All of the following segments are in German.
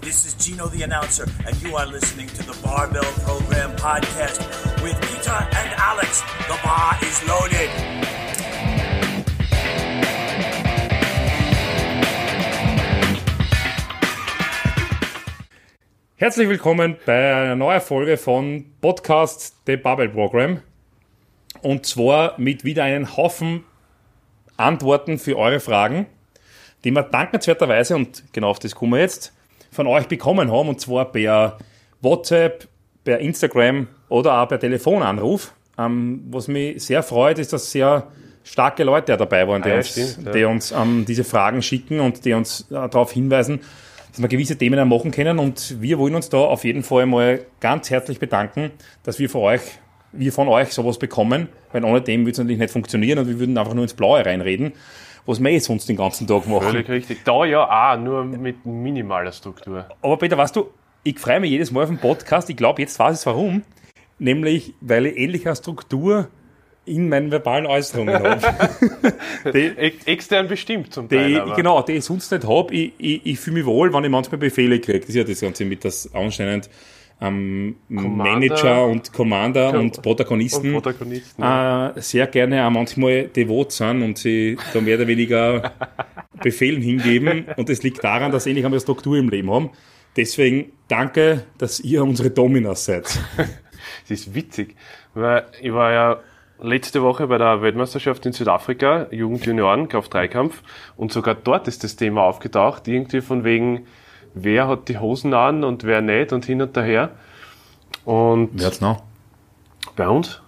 This is Gino the announcer, and you are listening to the Barbell Program podcast with Peter and Alex. The bar is loaded. Herzlich willkommen bei einer neuen Folge von Podcast The Bubble Program. Und zwar mit wieder einen Haufen Antworten für eure Fragen, die wir dankenswerterweise, und genau auf das kommen wir jetzt, von euch bekommen haben. Und zwar per WhatsApp, per Instagram oder auch per Telefonanruf. Ähm, was mich sehr freut, ist, dass sehr starke Leute dabei waren, die Ah, ja, uns, stimmt, ja. die uns ähm, diese Fragen schicken und die uns äh, darauf hinweisen, dass wir gewisse Themen auch machen können. Und wir wollen uns da auf jeden Fall mal ganz herzlich bedanken, dass wir von euch, wir von euch sowas bekommen, weil ohne dem würde es natürlich nicht funktionieren und wir würden einfach nur ins Blaue reinreden, was wir eh sonst den ganzen Tag machen. Völlig richtig. Da ja auch, nur mit minimaler Struktur. Aber Peter, weißt du, ich freue mich jedes Mal auf den Podcast. Ich glaube, jetzt weiß ich warum. Nämlich, weil ich ähnliche Struktur in meinen verbalen Äußerungen habe. die, Ex extern bestimmt zum Teil. die, genau, die ich sonst nicht habe. Ich, ich, ich fühle mich wohl, wenn ich manchmal Befehle kriege. Das ist ja das Ganze mit das anscheinend ähm, Manager und Commander und Protagonisten. Und Protagonisten. ja. äh, sehr gerne auch manchmal devot sind und sie da mehr oder weniger Befehlen hingeben. Und es liegt daran, dass sie endlich einmal Struktur im Leben haben. Deswegen danke, dass ihr unsere Dominas seid. Das ist witzig, weil ich war ja letzte Woche bei der Weltmeisterschaft in Südafrika, Jugend-Junioren, Kraft-3-Kampf, und sogar dort ist das Thema aufgetaucht, irgendwie von wegen, wer hat die Hosen an und wer nicht und hin und her. Und Wer hat's noch? bei uns?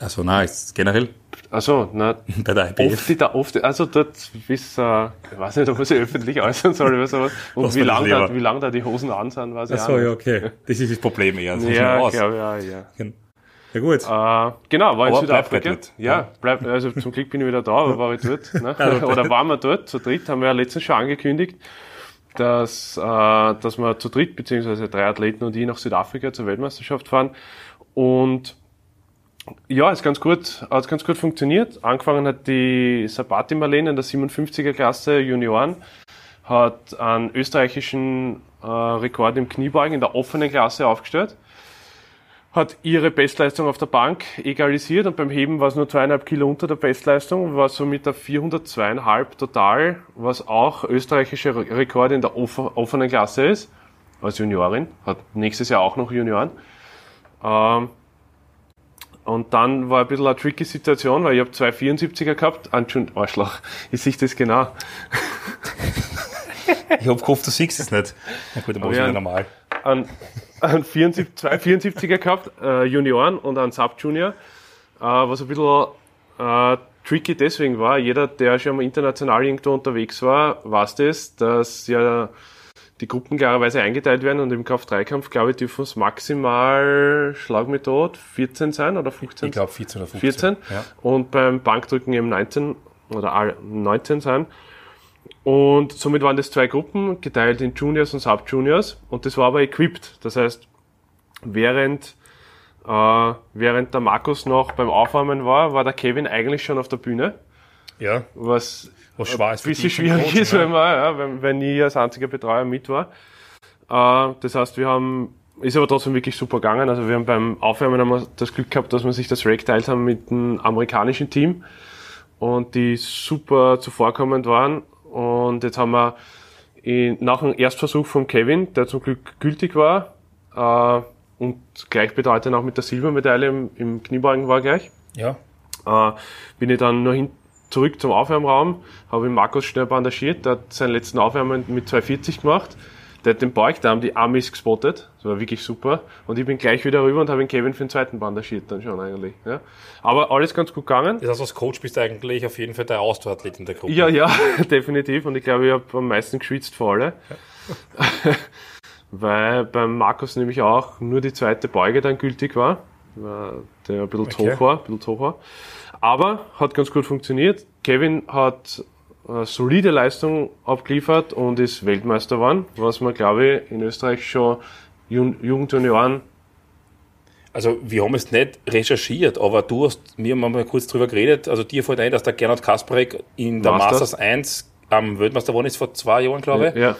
Also nein, generell Also, na, bei der IBF. oft, die da, oft, also dort bis, äh, ich weiß nicht, ob man sich öffentlich äußern soll oder sowas, und wie mir das lang, da, wie lang da die Hosen an sind, weiß ich Achso, auch ja, nicht. okay. Das ist das Problem eher. Das Ja, aus. glaube ja, ja. Ja gut. Äh, genau, war in Südafrika. dort. Ja, bleib, also zum Glück bin ich wieder da, aber war ich dort. Ne? Oder waren wir dort zu dritt, haben wir ja letztens schon angekündigt, dass, äh, dass wir zu dritt, beziehungsweise drei Athleten und ich nach Südafrika zur Weltmeisterschaft fahren. Und ja, ist ganz gut, hat ganz gut funktioniert. Angefangen hat die Sabati Marlene in der 57er Klasse Junioren, hat einen österreichischen äh, Rekord im Kniebeugen in der offenen Klasse aufgestellt hat ihre Bestleistung auf der Bank egalisiert und beim Heben war es nur zweieinhalb Kilo unter der Bestleistung, war somit der 402,5 total, was auch österreichischer Re- Rekord in der off- offenen Klasse ist, als Juniorin, hat nächstes Jahr auch noch Junioren. Ähm, und dann war ein bisschen eine tricky Situation, weil ich habe zwei 74er gehabt, Entschuldigung, Arschloch, ich sehe das genau. Ich hab gehofft, du siehst es nicht. Na gut, dann war es wieder normal. an, an 74, zwei 74er gehabt, äh, Junioren und einen Sub-Junior, äh, was ein bisschen äh, tricky deswegen war. Jeder, der schon mal international irgendwo unterwegs war, weiß das, dass ja die Gruppen klarerweise eingeteilt werden und im Kampf-3-Kampf, glaube ich, dürfen es maximal, schlag mich tot, 14 sein oder 15? Ich glaube 14 oder 15. 14 Ja. und beim Bankdrücken eben 19 oder all- 19 sein. Und somit waren das zwei Gruppen, geteilt in Juniors und Sub-Juniors und das war aber equipped. Das heißt, während, äh, während der Markus noch beim Aufwärmen war, war der Kevin eigentlich schon auf der Bühne, ja. was Was ein bisschen schwierig ist, wenn, man, ja, wenn, wenn ich als einziger Betreuer mit war. Äh, das heißt, wir haben, ist aber trotzdem wirklich super gegangen. Also wir haben beim Aufwärmen haben wir das Glück gehabt, dass wir sich das Rack geteilt haben mit einem amerikanischen Team und die super zuvorkommend waren. Und jetzt haben wir in, nach dem Erstversuch von Kevin, der zum Glück gültig war, äh, und gleichbedeutend auch mit der Silbermedaille im, im Kniebeugen war gleich, Ja. äh, bin ich dann nur hin, zurück zum Aufwärmraum, habe ihn Markus schnell bandagiert, der hat seinen letzten Aufwärmen mit 240 gemacht. Der hat den Beug, da haben die Amis gespottet, das war wirklich super. Und ich bin gleich wieder rüber und habe den Kevin für den zweiten bandagiert dann schon eigentlich. Ja. Aber alles ganz gut gegangen. Das heißt, als Coach bist du eigentlich auf jeden Fall der Ausdauerathlet in der Gruppe. Ja, ja, definitiv. Und ich glaube, ich habe am meisten geschwitzt vor alle. Weil beim Markus nämlich auch nur die zweite Beuge dann gültig war, der ein bisschen zu Okay. hoch war, ein bisschen hoch war. Aber hat ganz gut funktioniert. Kevin hat solide Leistung abgeliefert und ist Weltmeister geworden, was man, glaube ich, in Österreich schon Jugendjunioren Also wir haben es nicht recherchiert, aber du hast, wir haben mal kurz drüber geredet, also dir fällt ein, dass der Gernot Kasparek in der Masters. Masters 1 am Weltmeister geworden ist vor zwei Jahren, glaube ich. ja,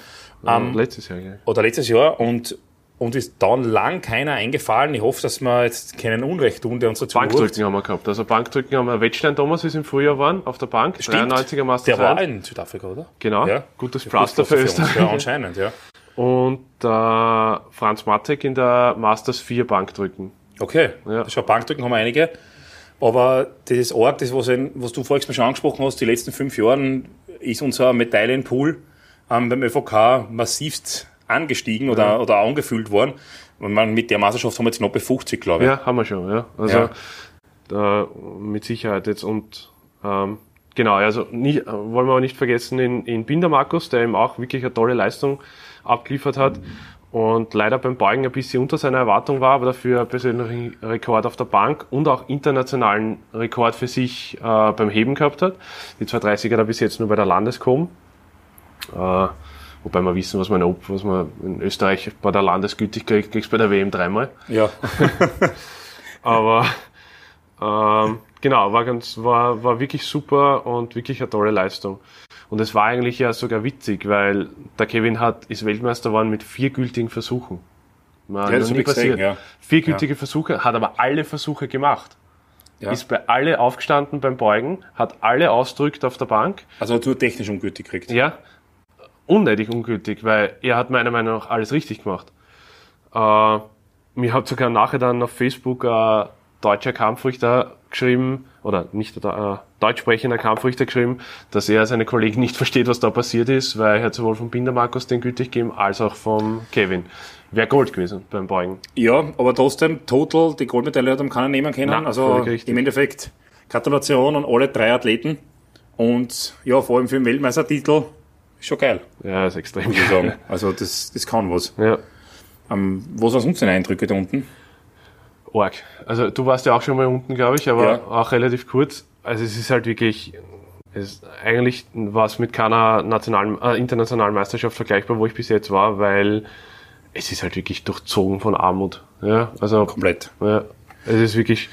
Ähm, letztes Jahr, ja. oder letztes Jahr und, und ist dann lang keiner eingefallen. Ich hoffe, dass wir jetzt keinen Unrecht tun, der uns dazu Bankdrücken haben wir gehabt. Also Bankdrücken haben wir, Wettstein Thomas ist im Frühjahr waren, auf der Bank, Stimmt. 93er Masters Der war 1. in Südafrika, oder? Genau, Ja. gutes Pflaster für uns. Österreich. Ja, anscheinend, ja. Und äh, Franz Matek in der Masters 4 Bankdrücken. Okay, Ja. das schon Bankdrücken haben wir einige. Aber dieses Ort, das, was, was du vorhin schon angesprochen hast, die letzten fünf Jahren ist unser Medaillenpool ähm, beim ÖVK massivst angestiegen oder, oder angefüllt worden. Und man, mit der Meisterschaft haben wir jetzt knapp bei 50, glaube ich. Ja, haben wir schon, ja. Also Ja. Da, mit Sicherheit jetzt und ähm, genau, also äh, wollen wir aber nicht vergessen in, in Binder Markus, der eben auch wirklich eine tolle Leistung abgeliefert hat und leider beim Beugen ein bisschen unter seiner Erwartung war, aber dafür einen persönlichen Rekord auf der Bank und auch internationalen Rekord für sich äh, beim Heben gehabt hat. Die 230er hat er bis jetzt nur bei der Landeskom. Äh, wobei wir wissen, was man, was man in Österreich bei der Landesgültig kriegt, kriegst bei der WM dreimal. Ja. Aber ähm, genau, war ganz, war, war wirklich super und wirklich eine tolle Leistung. Und es war eigentlich ja sogar witzig, weil der Kevin hat, ist Weltmeister geworden mit vier gültigen Versuchen. War Ja, das hab ich gesehen, ja. Vier gültige Versuche, hat aber alle Versuche gemacht. Ja. Ist bei alle aufgestanden beim Beugen, hat alle ausdrückt auf der Bank. Also hat nur technisch ungültig gekriegt. Ja, unnötig ungültig, weil er hat meiner Meinung nach alles richtig gemacht. Äh, mir hat sogar nachher dann auf Facebook ein deutscher Kampfrichter geschrieben, oder nicht der äh, deutsch sprechender Kampfrichter geschrieben, dass er seine Kollegen nicht versteht, was da passiert ist, weil er hat sowohl vom Binder Markus den gültig gegeben, als auch vom Kevin. Wäre Gold gewesen beim Beugen. Ja, aber trotzdem, total, die Goldmedaille hat ihm keiner nehmen können. Nein, also im Endeffekt, Gratulation an alle drei Athleten. Und ja, vor allem für den Weltmeistertitel, ist schon geil, Ja, ist extrem muss ich sagen. Also das, das kann was. Ja. Ähm, was waren sonst deine Eindrücke da unten? Org. Also du warst ja auch schon mal unten, glaube ich, aber Ja. auch relativ kurz. Also es ist halt wirklich, es, eigentlich war es mit keiner nationalen, äh, internationalen Meisterschaft vergleichbar, wo ich bis jetzt war, weil es ist halt wirklich durchzogen von Armut. Ja, also Komplett. ja, es ist wirklich.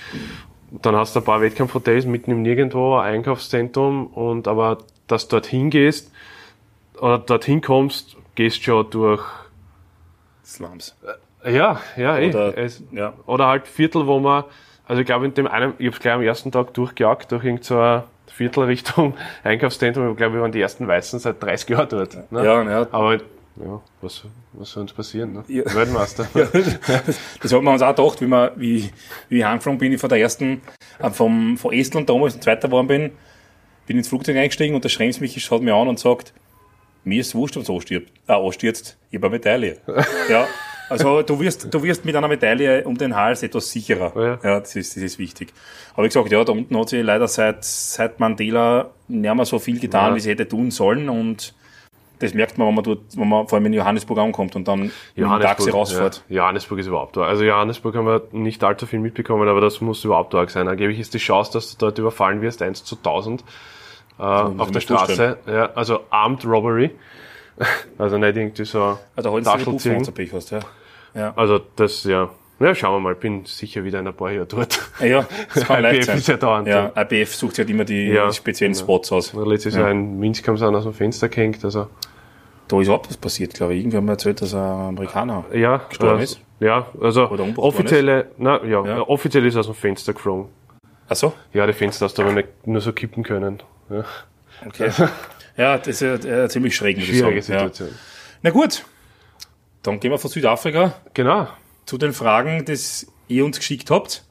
Dann hast du ein paar Wettkampfhotels mitten im Nirgendwo, ein Einkaufszentrum und aber dass du dorthin gehst oder dorthin kommst, gehst schon durch. Slums. Ja, ja, eh. Oder, es, ja. oder halt Viertel, wo man, also ich glaube in dem einen, ich habe gleich am ersten Tag durchgejagt durch irgend so ein Viertel Richtung Einkaufszentrum. Ich glaube, wir waren die ersten Weißen seit 30 Jahren dort. Ne? Ja, ja. Aber ja, was, was soll uns passieren? Ne? Ja. Weltmeister. Das haben wir uns auch gedacht, wie, wir, wie, wie ich heimgeflogen bin, ich von der ersten, äh, vom, von Estland damals und Zweiter geworden bin, bin ins Flugzeug eingestiegen und der Schrems mich schaut mir an und sagt, mir ist wurscht, was anstirbt, äh, anstürzt, ich habe eine Medaille. ja, also du wirst, du wirst mit einer Medaille um den Hals etwas sicherer. Ja. das, ist, das ist wichtig. Aber ich gesagt, ja, da unten hat sie leider seit, seit Mandela nicht mehr so viel getan, Ja. wie sie hätte tun sollen und das merkt man, wenn man dort, wenn man vor allem in Johannesburg ankommt und dann mit dem Taxi rausfährt. Ja, Johannesburg ist überhaupt da. Also Johannesburg haben wir nicht allzu viel mitbekommen, aber das muss überhaupt da sein. Angeblich ist die Chance, dass du dort überfallen wirst, 1 zu 1000 äh, auf der Straße. Ja, also Armed Robbery. Also nicht irgendwie so Also Pech hast, ja. Ja, Also das, ja. Ja, schauen wir mal. Bin sicher wieder in ein paar Jahren dort. ja das kann IPF sein. ist ja dauernd. Ja, IBF sucht sich halt immer die Ja, speziellen genau. Spots aus. Letztes Jahr in Minsk haben sie einen aus dem Fenster gehängt. Also, Da ist überhaupt was passiert, glaube ich. Irgendwie haben wir erzählt, dass ein Amerikaner. ja, Gestorben äh, ist? Ja, also offizielle, na, ja, Ja. offiziell ist er aus dem Fenster geflogen. Ach so? Ja, die Fenster hast du aber nicht nur so kippen können. Ja. Okay. ja, das ist ja, äh, ziemlich schräg, muss ich sagen. Schwierige Ja. Situation. Na gut, dann gehen wir von Südafrika Genau. zu den Fragen, die ihr uns geschickt habt.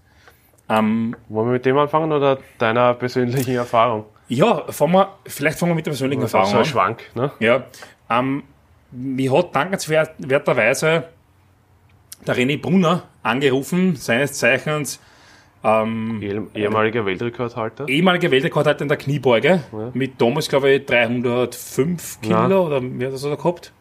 Ähm, Wollen wir mit dem anfangen oder deiner persönlichen Erfahrung? ja, fangen wir, vielleicht fangen wir mit der persönlichen Das Erfahrung so ein an. Schwank, ne? Ja, ähm, mich hat dankenswerterweise der René Brunner angerufen, seines Zeichens ähm, Eh- Ehemaliger Weltrekordhalter. ehemaliger Weltrekordhalter in der Kniebeuge, mit damals, glaube ich, 305 Kilo Ja. oder mehr das hat er gehabt.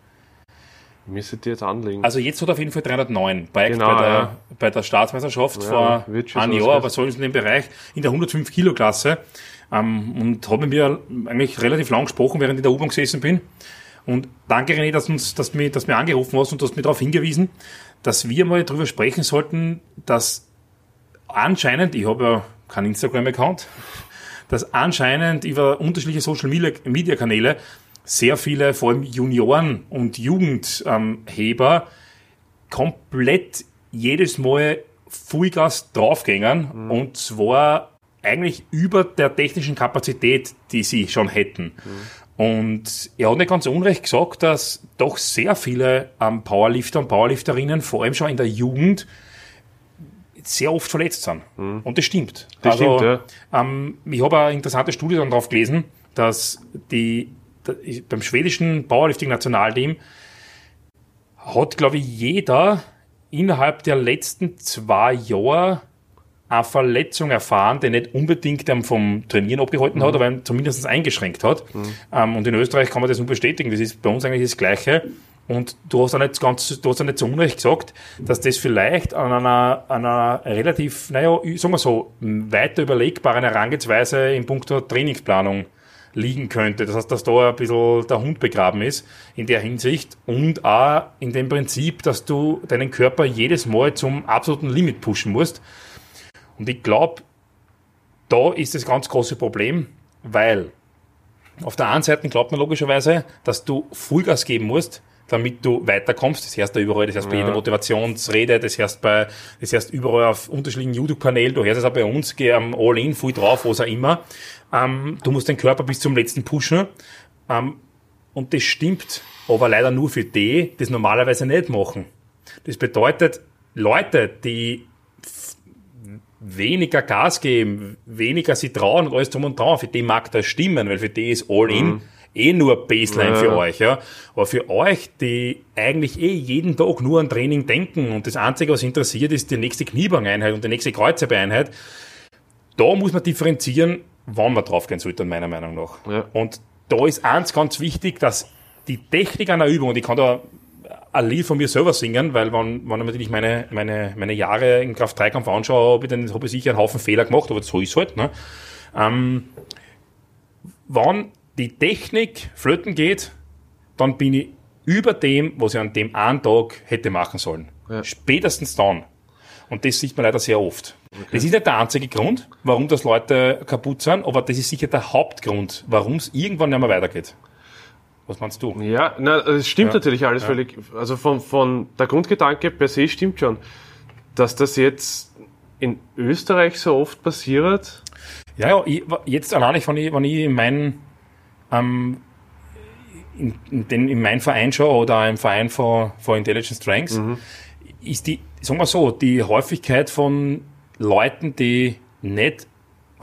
Müsstet ihr jetzt anlegen. Also jetzt hat er auf jeden Fall 309 bei, Genau, bei, der, ja. bei der Staatsmeisterschaft Ja, vor einem Jahr, aber so in dem Bereich in der 105 Kilo Klasse ähm, und habe mit mir eigentlich relativ lang gesprochen, während ich in der U-Bahn gesessen bin. Und danke René, dass uns, dass mir, dass mir angerufen hast und du hast mir darauf hingewiesen, dass wir mal darüber sprechen sollten, dass anscheinend, ich habe ja keinen Instagram-Account, dass anscheinend über unterschiedliche Social Media Media Kanäle sehr viele, vor allem Junioren und Jugendheber, komplett jedes Mal Vollgas draufgängen mhm. und zwar eigentlich über der technischen Kapazität, die sie schon hätten. Mhm. Und er hat nicht ganz unrecht gesagt, dass doch sehr viele ähm, Powerlifter und Powerlifterinnen, vor allem schon in der Jugend, sehr oft verletzt sind. Mhm. Und das stimmt. Das also, stimmt, ja. Ähm, ich habe eine interessante Studie dann drauf gelesen, dass die, beim schwedischen Powerlifting-Nationalteam hat, glaube ich, jeder innerhalb der letzten zwei Jahre eine Verletzung erfahren, die nicht unbedingt vom Trainieren abgehalten mhm. hat, aber zumindest eingeschränkt hat. Mhm. Ähm, und in Österreich kann man das nur bestätigen. Das ist bei uns eigentlich das Gleiche. Und du hast ja nicht ganz, du hast ja nicht zu Unrecht gesagt, dass das vielleicht an einer, einer relativ, naja, sagen wir so, weiter überlegbaren Herangehensweise in puncto Trainingsplanung liegen könnte. Das heißt, dass da ein bisschen der Hund begraben ist in der Hinsicht und auch in dem Prinzip, dass du deinen Körper jedes Mal zum absoluten Limit pushen musst. Und ich glaube, da ist das ganz große Problem, weil auf der einen Seite glaubt man logischerweise, dass du Vollgas geben musst, damit du weiterkommst. Das heißt da überall, das heißt bei ja. jeder Motivationsrede, das heißt bei, das heißt überall auf unterschiedlichen YouTube-Kanälen, du hörst es auch bei uns, geh am All-In, voll drauf, was auch immer. Ähm, du musst den Körper bis zum letzten pushen. Ähm, und das stimmt, aber leider nur für die, die das normalerweise nicht machen. Das bedeutet, Leute, die weniger Gas geben, weniger sie trauen und alles drum und dran, für die mag das stimmen, weil für die ist All-In mhm. Eh nur Baseline ja. für euch, ja. Aber für euch, die eigentlich eh jeden Tag nur an Training denken und das Einzige, was interessiert, ist die nächste Kniebeinheit und die nächste Kreuzebeinheit, da muss man differenzieren, wann man draufgehen sollte, meiner Meinung nach. Ja. Und da ist eins ganz wichtig, dass die Technik einer Übung, und ich kann da ein Lied von mir selber singen, weil wenn, wenn ich natürlich meine, meine, meine Jahre im Kraft-3-Kampf anschaue, habe ich, dann, habe ich sicher einen Haufen Fehler gemacht, aber so ist halt. Ne? Ähm, wenn die Technik flöten geht, dann bin ich über dem, was ich an dem einen Tag hätte machen sollen. Ja. Spätestens dann. Und das sieht man leider sehr oft. Okay. Das ist nicht der einzige Grund, warum das Leute kaputt sind, aber das ist sicher der Hauptgrund, warum es irgendwann nicht mehr weitergeht. Was meinst du? Ja, na, es stimmt ja. natürlich alles ja. völlig. Also von, von der Grundgedanke per se stimmt schon, dass das jetzt in Österreich so oft passiert. Ja, ja ich, jetzt alleine, wenn ich, wenn ich in meinen ähm, in, in, in meinen Verein schaue oder im Verein von, von Intelligent Strengths, mhm. ist die, sagen wir so, die Häufigkeit von Leuten, die nicht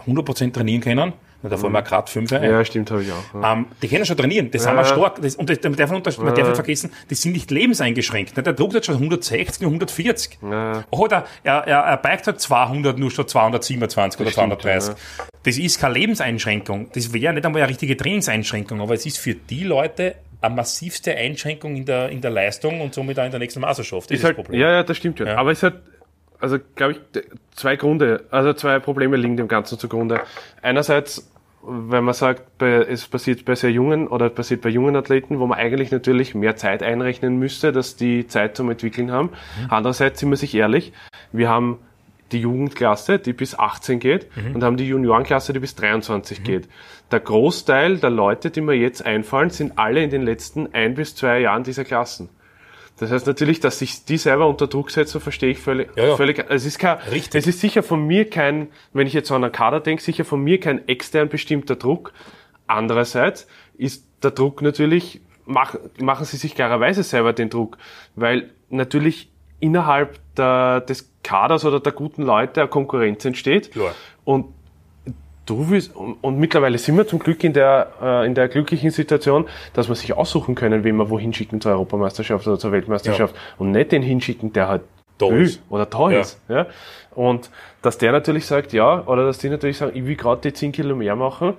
100% trainieren können, da fallen wir mhm. gerade fünf ein. Ja, stimmt, habe ich auch. Ja. Ähm, die können schon trainieren, das ja. haben wir stark. Das, und das, man, darf, man darf nicht vergessen, die sind nicht lebenseingeschränkt. Der Druck hat schon 160 und 140. Ja. Oder er, er, er beicht halt 200 nur statt 227 oder 230. Ja. Das ist keine Lebenseinschränkung. Das wäre nicht einmal eine richtige Trainingseinschränkung, aber es ist für die Leute eine massivste Einschränkung in der, in der Leistung und somit auch in der nächsten Meisterschaft. Das ist, ist halt, Problem. Ja, ja, das stimmt schon. Ja. Aber es hat, also glaube ich, zwei Gründe, also zwei Probleme liegen dem Ganzen zugrunde. Einerseits wenn man sagt, es passiert bei sehr jungen oder passiert bei jungen Athleten, wo man eigentlich natürlich mehr Zeit einrechnen müsste, dass die Zeit zum Entwickeln haben. Mhm. Andererseits sind wir sich ehrlich, wir haben die Jugendklasse, die bis 18 geht, mhm. und haben die Juniorenklasse, die bis 23 mhm. geht. Der Großteil der Leute, die mir jetzt einfallen, sind alle in den letzten ein bis zwei Jahren dieser Klassen. Das heißt natürlich, dass sich die selber unter Druck setzen, verstehe ich völlig. Ja, ja. völlig es, ist kein, Richtig. es ist sicher von mir kein, wenn ich jetzt an einen Kader denke, sicher von mir kein extern bestimmter Druck. Andererseits ist der Druck natürlich, mach, machen sie sich klarerweise selber den Druck, weil natürlich innerhalb der, des Kaders oder der guten Leute eine Konkurrenz entsteht. Klar. Und du willst, und, und, mittlerweile sind wir zum Glück in der, äh, in der glücklichen Situation, dass wir sich aussuchen können, wen wir wohin schicken zur Europameisterschaft oder zur Weltmeisterschaft ja. und nicht den hinschicken, der halt ist. oder da ja. ist. Ja? Und dass der natürlich sagt, ja, oder dass die natürlich sagen, ich will gerade die 10 Kilo mehr machen,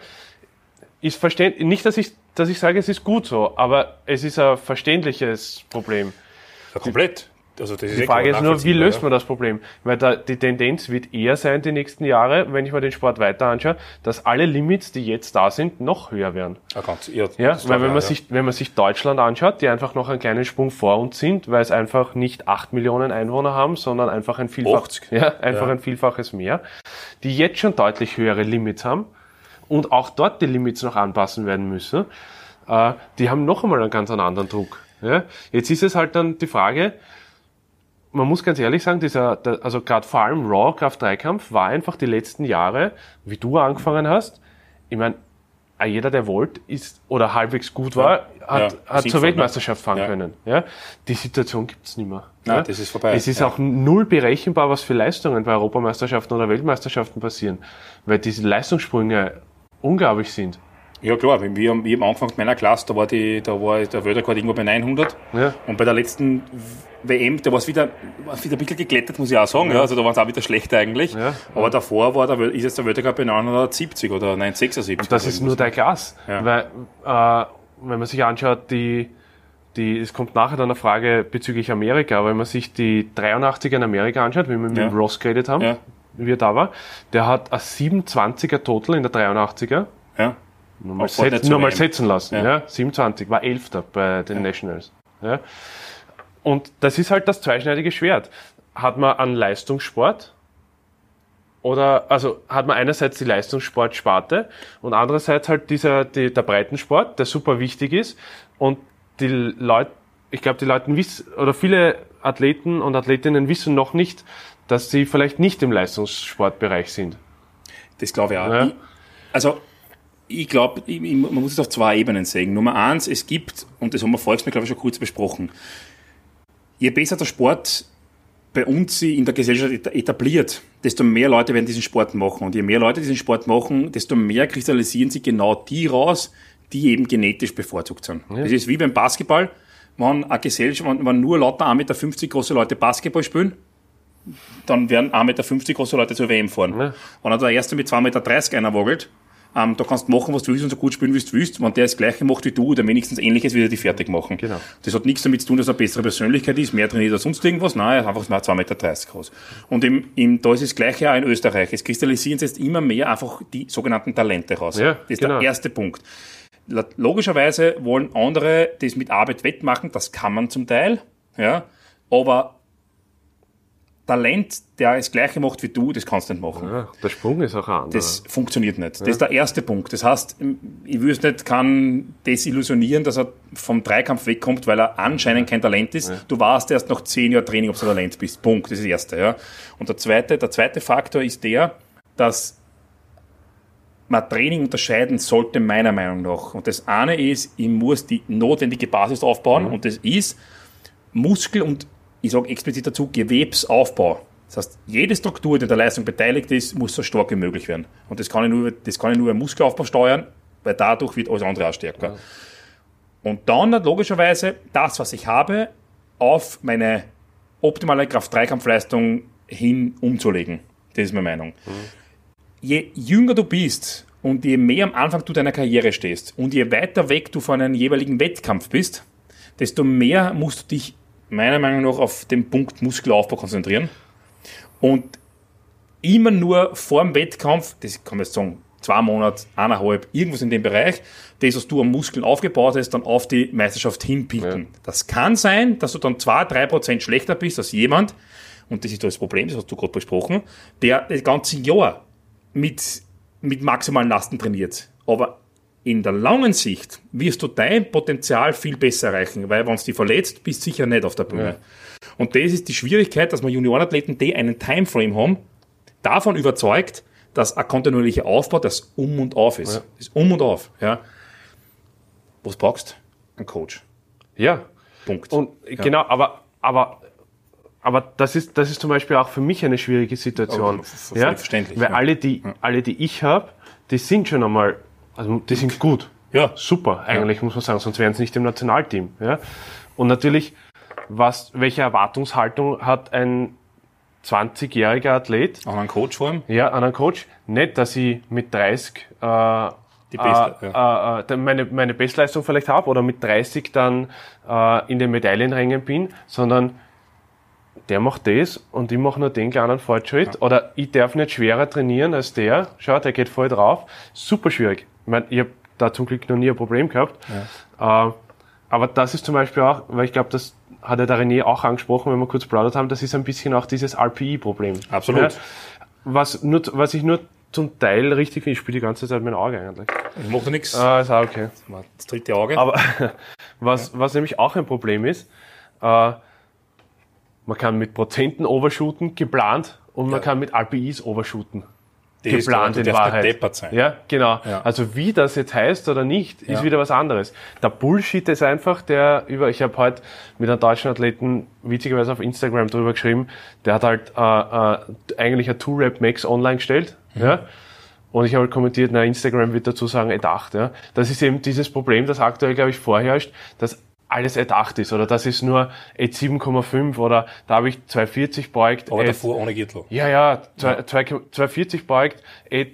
ist verständlich. Nicht, dass ich, dass ich sage, es ist gut so, aber es ist ein verständliches Problem. Ja, komplett. Also das ist die Frage ist nur, wie löst man das Problem? Weil da, die Tendenz wird eher sein, die nächsten Jahre, wenn ich mir den Sport weiter anschaue, dass alle Limits, die jetzt da sind, noch höher werden. Ja, ganz, ja, ja weil wenn man, ja. sich, wenn man sich Deutschland anschaut, die einfach noch einen kleinen Sprung vor uns sind, weil es einfach nicht acht Millionen Einwohner haben, sondern einfach ein Vielfaches, ja, einfach ja. ein Vielfaches mehr, die jetzt schon deutlich höhere Limits haben und auch dort die Limits noch anpassen werden müssen äh, die haben noch einmal einen ganz anderen Druck. Ja? Jetzt ist es halt dann die Frage, man muss ganz ehrlich sagen, dieser, der, also gerade vor allem Raw Kraft-3-Kampf war einfach die letzten Jahre, wie du angefangen hast, ich meine, jeder, der wollte, ist oder halbwegs gut war, ja, hat, ja, hat zur Weltmeisterschaft fahren ja. können. Ja? Die Situation gibt's nicht mehr. Nein, das ist vorbei. Es ist auch null berechenbar, was für Leistungen bei Europameisterschaften oder Weltmeisterschaften passieren, weil diese Leistungssprünge unglaublich sind. Ja klar, wir haben, ich angefangen mit meiner Klasse, da war, die, da war der Weltrekord irgendwo bei 900 ja. und bei der letzten WM, da war es wieder, wieder ein bisschen geklettert, muss ich auch sagen. Ja. ja. Also da war es auch wieder schlecht eigentlich. Ja. Aber davor war der, ist jetzt der Weltrekord bei 970 oder 976. Und das ist nur der Klasse. Weil, äh, wenn man sich anschaut, die, die, es kommt nachher dann eine Frage bezüglich Amerika, aber wenn man sich die 83er in Amerika anschaut, wie wir mit dem Ross geredet haben, wie er da war, der hat ein 27er Total in der 83er. Ja. Nur mal, set, nur mal setzen lassen. Ja. ja. 27, war Elfter bei den ja. Nationals. Ja. Und das ist halt das zweischneidige Schwert. Hat man einen Leistungssport oder also hat man einerseits die Leistungssportsparte und andererseits halt dieser die, der Breitensport, der super wichtig ist und die Leute, ich glaube, die Leute wissen oder viele Athleten und Athletinnen wissen noch nicht, dass sie vielleicht nicht im Leistungssportbereich sind. Das glaube ich auch. Ja. also ich glaube, man muss es auf zwei Ebenen sehen. Nummer eins, es gibt, und das haben wir vorhin, glaube ich, schon kurz besprochen, je besser der Sport bei uns in der Gesellschaft etabliert, desto mehr Leute werden diesen Sport machen. Und je mehr Leute diesen Sport machen, desto mehr kristallisieren sich genau die raus, die eben genetisch bevorzugt sind. Ja. Das ist wie beim Basketball, wenn eine Gesellschaft, wenn nur lauter 1,50 Meter große Leute Basketball spielen, dann werden 1,50 Meter große Leute zur WM fahren. Ja. Wenn der Erste mit 2,30 Meter einer wogelt, ähm, da kannst du machen, was du willst und so gut spielen, wie du willst. Wenn der das Gleiche macht wie du oder wenigstens Ähnliches, wird er die fertig machen. Genau. Das hat nichts damit zu tun, dass er eine bessere Persönlichkeit ist, mehr trainiert als sonst irgendwas. Nein, er ist einfach mal 2,30 Meter groß. Und im, im, da ist das Gleiche auch in Österreich. Es kristallisieren sich jetzt immer mehr einfach die sogenannten Talente raus. Ja, das ist genau. der erste Punkt. Logischerweise wollen andere das mit Arbeit wettmachen, das kann man zum Teil, ja, aber Talent, der das Gleiche macht wie du, das kannst du nicht machen. Ja, der Sprung ist auch anders. Das funktioniert nicht. Das ist der erste Punkt. Das heißt, ich würde es nicht kann desillusionieren, dass er vom Dreikampf wegkommt, weil er anscheinend kein Talent ist. Ja. Du warst erst nach zehn Jahren Training, ob du Talent bist. Punkt. Das ist das erste. Ja. Und der zweite, der zweite Faktor ist der, dass man Training unterscheiden sollte, meiner Meinung nach. Und das eine ist, ich muss die notwendige Basis aufbauen. Mhm. Und das ist Muskel- und ich sage explizit dazu, Gewebsaufbau. Das heißt, jede Struktur, die der Leistung beteiligt ist, muss so stark wie möglich werden. Und das kann ich nur, das kann ich nur im Muskelaufbau steuern, weil dadurch wird alles andere auch stärker. Ja. Und dann logischerweise das, was ich habe, auf meine optimale Kraft-3-Kampfleistung hin umzulegen. Das ist meine Meinung. Mhm. Je jünger du bist und je mehr am Anfang du deiner Karriere stehst und je weiter weg du von einem jeweiligen Wettkampf bist, desto mehr musst du dich meiner Meinung nach auf den Punkt Muskelaufbau konzentrieren. Und immer nur vor dem Wettkampf, das kann man jetzt sagen, zwei Monate, eineinhalb, irgendwas in dem Bereich, das, was du am Muskeln aufgebaut hast, dann auf die Meisterschaft hinpicken. Ja. Das kann sein, dass du dann zwei, drei Prozent schlechter bist als jemand, und das ist das Problem, das hast du gerade besprochen, der das ganze Jahr mit, mit maximalen Lasten trainiert. Aber in der langen Sicht wirst du dein Potenzial viel besser erreichen, weil wenn es dich verletzt, bist du sicher nicht auf der Bühne. Ja. Und das ist die Schwierigkeit, dass wir Juniorenathleten, die einen Timeframe haben, davon überzeugt, dass ein kontinuierlicher Aufbau das Um und Auf ist. Ja. Das ist Um und Auf. Ja. Was brauchst du? Ein Coach. Ja. Punkt. Und ja. genau, aber, aber aber das ist, das ist zum Beispiel auch für mich eine schwierige Situation. Ja? Weil ja. alle, die, alle, die ich habe, die sind schon einmal also die sind gut. Ja. Super, eigentlich ja. muss man sagen, sonst wären sie nicht im Nationalteam. Ja? Und natürlich, was, welche Erwartungshaltung hat ein 20-jähriger Athlet? An einen Coach vor allem? Ja, an einen Coach. Nicht, dass ich mit 30 äh, die Best, äh, ja. äh, meine, meine Bestleistung vielleicht habe oder mit 30 dann äh, in den Medaillenrängen bin, sondern der macht das und ich mache nur den kleinen Fortschritt. Ja. Oder ich darf nicht schwerer trainieren als der. Schau, der geht voll drauf. Super schwierig. Ich meine, ich habe da zum Glück noch nie ein Problem gehabt. Ja. Äh, aber das ist zum Beispiel auch, weil ich glaube, das hat ja der René auch angesprochen, wenn wir kurz plaudert haben, das ist ein bisschen auch dieses RPI-Problem. Absolut. Ja, was, nur, was ich nur zum Teil richtig, ich spiele die ganze Zeit mein Auge eigentlich. Macht ja nichts. Ah, ist auch okay. Das dritte Auge. Aber was, was nämlich auch ein Problem ist, äh, man kann mit Prozenten overshooten, geplant, und man Ja. kann mit RPIs overshooten. Geplant in Wahrheit. Ja, genau. Ja. Also wie das jetzt heißt oder nicht, ist Ja. wieder was anderes. Der Bullshit ist einfach, der über, ich habe heute mit einem deutschen Athleten witzigerweise auf Instagram drüber geschrieben, der hat halt äh, äh, eigentlich ein Two-Rap-Max online gestellt. Mhm. Ja. Und ich habe halt kommentiert, na, Instagram wird dazu sagen, erdacht. Ja. Das ist eben dieses Problem, das aktuell, glaube ich, vorherrscht, dass alles erdacht ist. Oder das ist nur Ad 7,5 oder da habe ich 240 beugt. aber davor ohne Gürtel. ja, ja, zwei- zwei- 240 beugt, Ad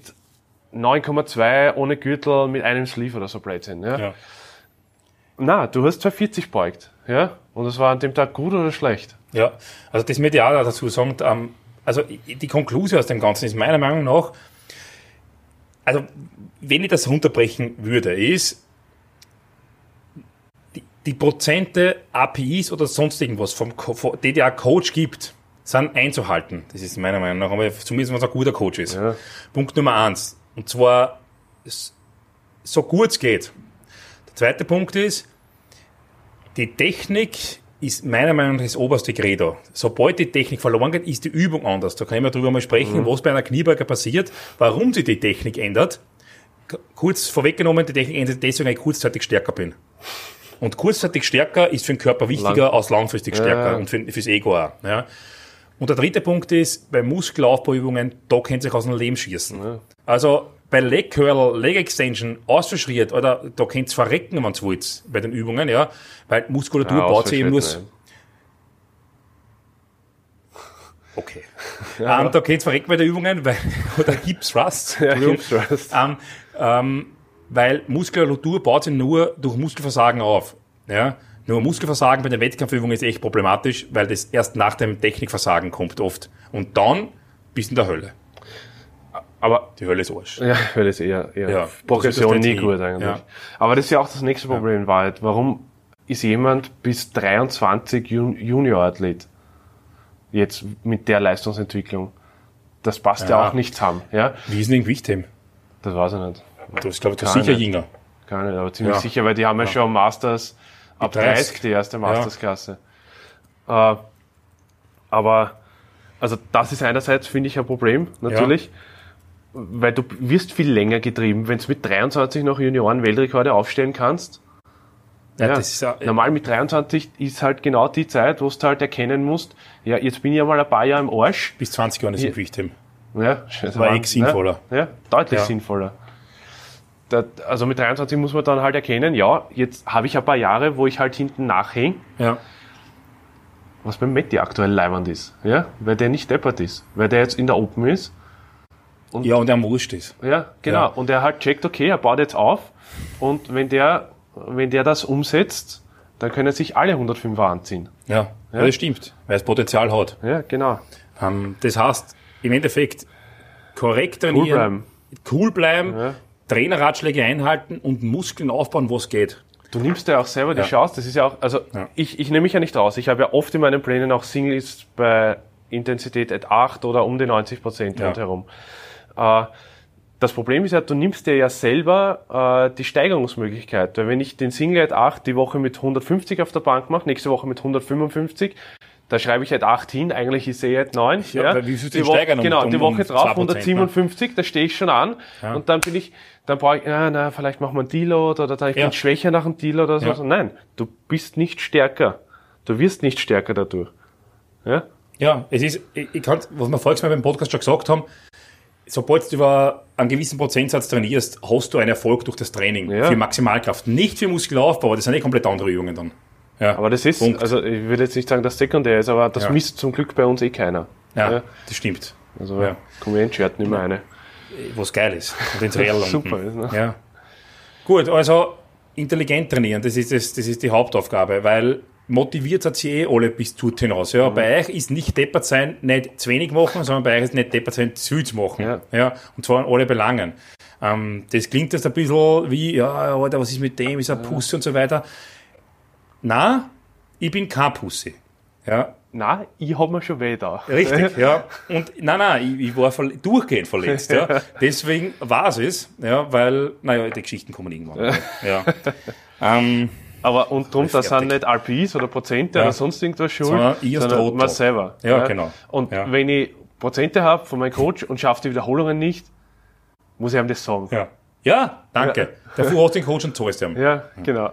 9,2 ohne Gürtel mit einem Sleeve oder so Blödsinn. Ja. Ja. Na, du hast 240 beugt. Ja. Und das war an dem Tag gut oder schlecht? Ja, also das möchte ich auch dazu sagen. Ähm, also die Konklusion aus dem Ganzen ist meiner Meinung nach, also wenn ich das runterbrechen würde, ist die, Prozente APIs oder sonst irgendwas vom, Co- vom die der Coach gibt, sind einzuhalten. Das ist meiner Meinung nach, aber zumindest wenn es ein guter Coach ist. Ja. Punkt Nummer eins. Und zwar so gut es geht. Der zweite Punkt ist, die Technik ist meiner Meinung nach das oberste Credo. Sobald die Technik verloren geht, ist die Übung anders. Da kann ich mal drüber mal sprechen, was bei einer Kniebeuger passiert, warum sich die Technik ändert. Kurz vorweggenommen, die Technik ändert deswegen, weil ich kurzzeitig stärker bin. Und kurzzeitig stärker ist für den Körper wichtiger Lang- als langfristig stärker Ja. und für, fürs Ego auch. Ja. Und der dritte Punkt ist, bei Muskelaufbauübungen, da können sich aus dem Leben schießen. Also bei Leg Curl, Leg Extension, ausverschriert, oder da könnt ihr verrecken, wenn ihr wollt, bei den Übungen, ja, weil Muskulatur Ja, baut sich eben nur, okay. Ähm, da könnt ihr verrecken bei den Übungen, weil, oder Hip Thrust, Ja. Hip Thrust. ähm, ähm, weil Muskulatur baut sich nur durch Muskelversagen auf, ja. Nur Muskelversagen bei den Wettkampfübungen ist echt problematisch, weil das erst nach dem Technikversagen kommt oft. Und dann bist du in der Hölle. Aber Die Hölle ist Arsch. Ja, weil das eher, eher Ja, Progression ist nie gut eigentlich. Ja. Aber das ist ja auch das nächste Problem in Wahrheit. Warum ist jemand bis 23 Jun Junior-Athlet jetzt mit der Leistungsentwicklung? Das passt ja, Ja. auch nicht zusammen. Ja? Wie ist denn Gewichtheben? Das weiß ich nicht. Du bist, glaube ich, du Gar sicher jünger. Gar nicht, aber ziemlich Ja. sicher, weil die haben ja, schon Masters ab 30. 30, die erste Mastersklasse. Äh, aber, also das ist einerseits, finde ich, ein Problem, natürlich. Weil du wirst viel länger getrieben, wenn du mit 23 noch Junioren Weltrekorde aufstellen kannst. Ja, Ja, das ist ja, Normal mit 23 ist halt genau die Zeit, wo du halt erkennen musst, ja, jetzt bin ich ja mal ein paar Jahre im Arsch. bis 20 Jahren ist Ja. im Gewichtheben. Ja, das War echt sinnvoller. Ja, ja deutlich Ja. sinnvoller. Da, also mit 23 muss man dann halt erkennen, ja, jetzt habe ich ein paar Jahre, wo ich halt hinten nachhänge, Ja. was beim Matti aktuell leibend ist. Ja, weil der nicht deppert ist. Weil der jetzt in der Open ist. ja, und er wurscht ist. Ja, genau. Ja. Und er halt checkt, okay, er baut jetzt auf. Und wenn der, wenn der das umsetzt, dann können sich alle 105er anziehen. Ja, ja. das stimmt, weil es Potenzial hat. Ja, genau. Ähm, das heißt, im Endeffekt korrekt trainieren, Cool bleiben. cool bleiben Ja. Trainerratschläge einhalten und Muskeln aufbauen, was geht. Du nimmst ja auch selber die Ja. Chance. Das ist ja auch, also Ja. ich, ich nehme mich ja nicht raus. Ich habe ja oft in meinen Plänen auch Singles bei Intensität at 8 oder um die 90 Prozent Ja. rundherum. Äh, das Problem ist ja, du nimmst dir ja selber äh, die Steigerungsmöglichkeit. Weil wenn ich den Single at 8 die Woche mit 150 auf der Bank mache, nächste Woche mit 155, da schreibe ich at 8 hin, eigentlich ist eh at 9. Ja, weil wie viel die Woche, um- Genau, die um Woche drauf 2%, 157, da stehe ich schon an. Ja. Und dann bin ich, dann brauche ich, na, na, vielleicht machen wir einen Deload oder da ich Ja. bin schwächer nach einem Deload oder so. Ja. Nein, du bist nicht stärker. Du wirst nicht stärker dadurch. Ja? Ja, es ist, ich, ich kann, was wir Mal beim Podcast schon gesagt haben, sobald du über einen gewissen Prozentsatz trainierst, hast du einen Erfolg durch das Training Ja. für Maximalkraft. Nicht für Muskelaufbau, das sind eh komplett andere Übungen dann. Ja, Aber das ist, Punkt. also ich will jetzt nicht sagen, dass sekundär ist, aber das Ja. misst zum Glück bei uns eh keiner. ja, Ja. das stimmt. Also Ja. Convention nicht mehr eine. Was geil ist. Und ins Real. Super ist, ne? Ja. Gut, also intelligent trainieren, das ist, das, das ist die Hauptaufgabe, weil motiviert hat sie eh alle bis zu hinaus. Ja, bei euch ist nicht deppert sein, nicht zu wenig machen, sondern bei euch ist nicht deppert sein, zu viel zu machen. Ja. Ja, und zwar in alle Belangen. Ähm, das klingt jetzt ein bisschen wie, ja, Alter, was ist mit dem, ist er Pussy und so weiter. Na, ich bin kein Pussy. Ja. Na, ich hab mir schon weh da. Richtig, ja. Und nein, nein, ich, ich war verle durchgehend verletzt. Ja. Deswegen war es, ja, weil, naja, die Geschichten kommen irgendwann. Ja. Ähm, Aber und drum, das sind nicht RPIs oder Prozente Ja. oder sonst irgendwas schuld, Sondern ich sondern man selber. Ja, genau. Und Ja. wenn ich Prozente habe von meinem Coach und schaffe die Wiederholungen nicht, muss ich ihm das sagen. ja. ja, danke. Dafür hast du den Coach und zahlst ihm. Ja, genau.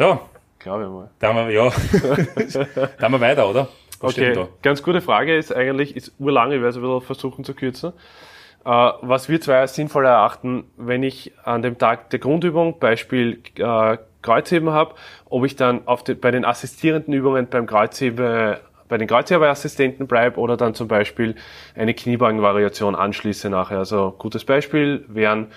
So, Glaube ich mal. da haben wir, ja. da haben wir weiter, oder? Was Okay, ganz gute Frage ist eigentlich, ist urlang, ich werde es ein bisschen versuchen zu kürzen. Äh, was wir zwei sinnvoll erachten, wenn ich an dem Tag der Grundübung, Beispiel äh, Kreuzheben habe, ob ich dann den, bei den assistierenden Übungen beim Kreuzhebe, bei den Kreuzhebeassistenten bleibe oder dann zum Beispiel eine Kniebeugenvariation anschließe nachher. Also gutes Beispiel wären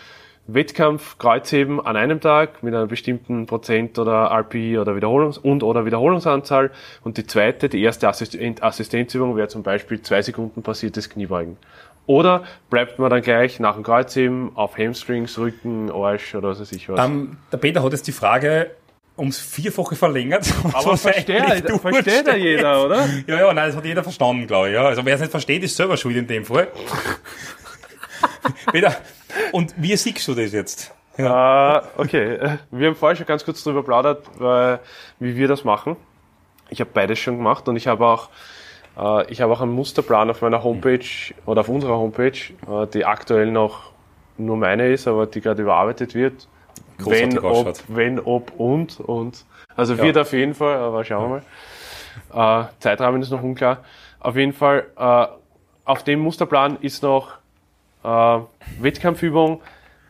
Wettkampf, Kreuzheben an einem Tag mit einer bestimmten Prozent oder RPI oder Wiederholungs- und oder Wiederholungsanzahl. Und die zweite, die erste Assistent Assistenzübung wäre zum Beispiel zwei Sekunden passiertes Kniebeugen. Oder bleibt man dann gleich nach dem Kreuzheben auf Hamstrings, Rücken, Arsch oder was weiß ich was. Ähm, der Peter hat jetzt die Frage ums Vierfache verlängert. Aber versteht, du versteht ja jeder, oder? Ja, ja, nein, das hat jeder verstanden, glaube ich. Ja. Also wer es nicht versteht, ist selber schuld in dem Fall. Peter, und wie siehst du das jetzt? Äh, okay, äh, wir haben vorher schon ganz kurz drüber plaudert, weil, wie wir das machen. Ich habe beides schon gemacht und ich habe auch, äh, ich habe auch einen Musterplan auf meiner Homepage oder auf unserer Homepage, äh, die aktuell noch nur meine ist, aber die gerade überarbeitet wird. Großartig Wenn, ob, wenn, ob und und. Also wird auf jeden Fall, aber schauen wir mal. Zeitrahmen ist noch unklar. Auf jeden Fall, auf dem Musterplan ist noch äh, Wettkampfübung,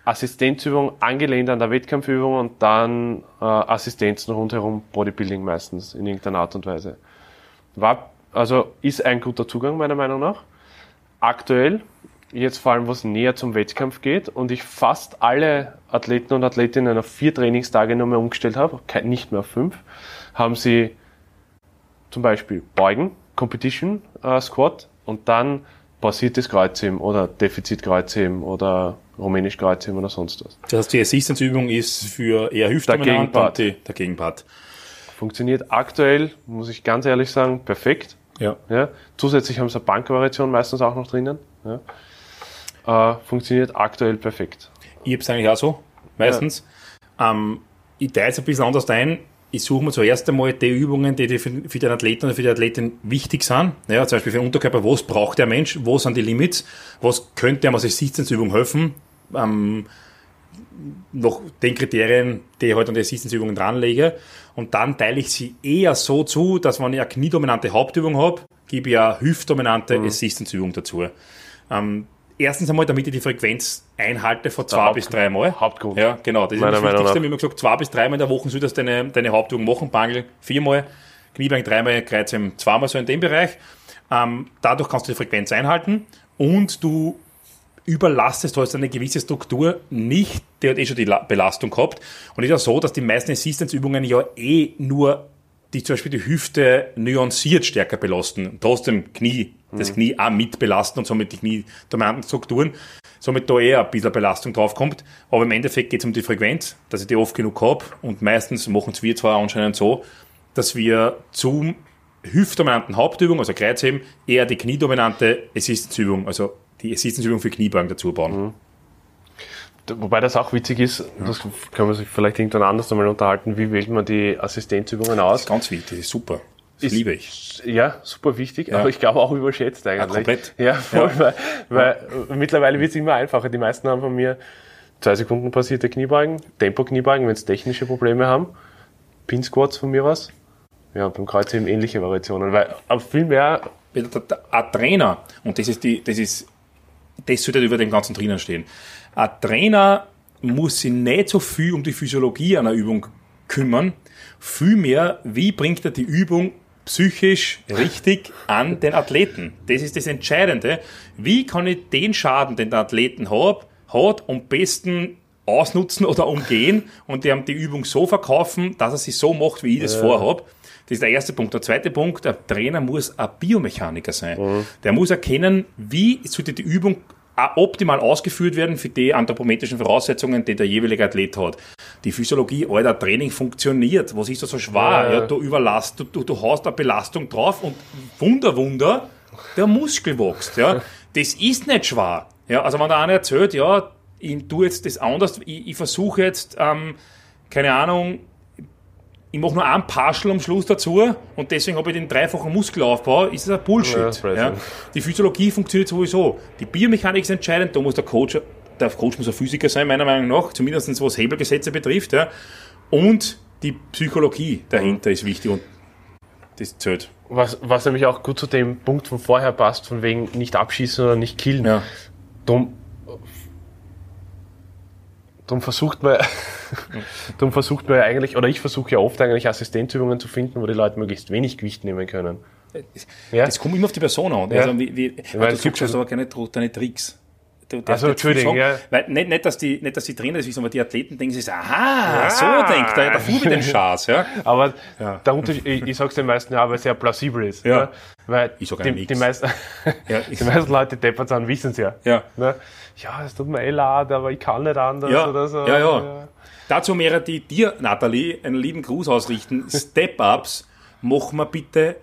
Assistenzübung angelehnt an der Wettkampfübung und dann äh, Assistenzen rundherum, Bodybuilding meistens in irgendeiner Art und Weise. War, also ist ein guter Zugang meiner Meinung nach. Aktuell, jetzt vor allem was näher zum Wettkampf geht und ich fast alle Athleten und Athletinnen auf vier Trainingstage nur mehr umgestellt habe, nicht mehr auf fünf, haben sie zum Beispiel Beugen, Competition äh, Squat und dann passiertes Kreuzheben oder Defizitkreuzheben oder rumänisch Kreuzheben oder sonst was. Das heißt, die Assistenzübung ist für eher hüftdominant Gegenpart. und die, der Gegenpart. Funktioniert aktuell, muss ich ganz ehrlich sagen, perfekt. Ja. Ja. Zusätzlich haben sie eine Bankvariation meistens auch noch drinnen. Ja. Äh, funktioniert aktuell perfekt. Ich hab's eigentlich auch so, meistens. Ähm, ich teile es ein bisschen anders ein. Ich suche mir zuerst einmal die Übungen, die die für, den Athleten oder für die Athletin wichtig sind. Ja, zum Beispiel für den Unterkörper, was braucht der Mensch, wo sind die Limits, was könnte ihm als Assistenzübung helfen, ähm, nach den Kriterien, die ich heute an die Assistenzübungen dranlege. Und dann teile ich sie eher so zu, dass wenn ich eine kniedominante Hauptübung habe, gebe ich eine hüftdominante Assistenzübung dazu. Ähm, erstens einmal, damit ich die Frequenz einhalte von zwei Haupt- bis drei Mal. Hauptgrund. Ja, genau. Das ist Meiner das Meinung Wichtigste. nach. Wir haben gesagt, zwei bis dreimal in der Woche solltest du deine, deine Hauptübung machen. Bangel viermal, Kniebein dreimal, Kreuzheben zweimal so in dem Bereich. Ähm, dadurch kannst du die Frequenz einhalten und du überlastest, du hast eine gewisse Struktur nicht, die hat eh schon die La- Belastung gehabt. Und es ist ja so, dass die meisten Assistenzübungen ja eh nur die zum Beispiel die Hüfte nuanciert stärker belasten, trotzdem Knie, das Knie auch mit belasten und somit die kniedominanten Strukturen, somit da eher ein bisschen Belastung draufkommt. Aber im Endeffekt geht es um die Frequenz, dass ich die oft genug habe und meistens machen es wir zwar anscheinend so, dass wir zum hüftdominanten Hauptübung, also Kreuzheben, eher die kniedominante Assistenzübung, also die Assistenzübung für Kniebeugen dazu bauen. Wobei das auch witzig ist, das kann man sich vielleicht irgendwann anders einmal unterhalten, wie wählt man die Assistenzübungen aus? Ganz wichtig, das ist super. Das Ist- liebe ich. Ja, super wichtig, aber ich glaube auch überschätzt eigentlich. komplett. Ja, voll, Weil, weil mittlerweile wird es immer einfacher. Die meisten haben von mir zwei Sekunden passierte Kniebeugen, Tempo-Kniebeugen, wenn sie technische Probleme haben, Pin-Squats von mir was. Ja, beim Kreuzheben ähnliche Variationen, weil viel mehr Ein Trainer, und das ist die, das ist, das sollte über dem Ganzen drinnen stehen. Ein Trainer muss sich nicht so viel um die Physiologie einer Übung kümmern, vielmehr, wie bringt er die Übung psychisch richtig an den Athleten. Das ist das Entscheidende. Wie kann ich den Schaden, den der Athleten hat, hat am besten ausnutzen oder umgehen und dem die Übung so verkaufen, dass er sie so macht, wie ich das vorhab. Das ist der erste Punkt. Der zweite Punkt, der Trainer muss ein Biomechaniker sein. Der muss erkennen, wie sollte die Übung optimal ausgeführt werden für die anthropometrischen Voraussetzungen, die der jeweilige Athlet hat. Die Physiologie, alter Training funktioniert. Was ist da so schwer? Ja, ja du überlast, du, du, du hast eine Belastung drauf und Wunder, Wunder, der Muskel wächst. Ja. Das ist nicht schwer. Ja, also wenn der eine erzählt, ja, ich tue jetzt das anders, ich, ich versuche jetzt, ähm, keine Ahnung, ich mache nur ein Partial am Schluss dazu und deswegen habe ich den dreifachen Muskelaufbau, ist das ein Bullshit. Ja, ja. Die Physiologie funktioniert sowieso. Die Biomechanik ist entscheidend, da muss der Coach, der Coach muss ein Physiker sein, meiner Meinung nach, zumindest was Hebelgesetze betrifft. Ja. Und die Psychologie dahinter ist wichtig und das zählt. Was, was nämlich auch gut zu dem Punkt von vorher passt, von wegen nicht abschießen oder nicht killen. Ja. Drum, drum versucht man Darum versucht man ja eigentlich, oder ich versuche ja oft eigentlich Assistenzübungen zu finden, wo die Leute möglichst wenig Gewicht nehmen können. Ja? Das kommt immer auf die Person an. Ja. Also, wie, wie, Weil du suchst also aber keine, deine Tricks. Du, also, Entschuldigung, ja. Weil nicht, nicht, dass die, nicht, dass die Trainer das wissen, aber die Athleten denken sich, aha, ja. so denkt er, da fuhr den Schatz, ja. Aber ja. der Unterschied, ich, ich sag's den meisten ja, weil es sehr plausibel ist. Ja. Ne? Weil ich sag die, die, meisten, ja, die meisten Leute, die deppert sind, wissen es ja. Ja. Ne? Ja, es tut mir eh leid, aber ich kann nicht anders ja. oder so. Ja, ja. ja. Dazu wäre die dir, Nathalie, einen lieben Gruß ausrichten. Step-Ups machen wir bitte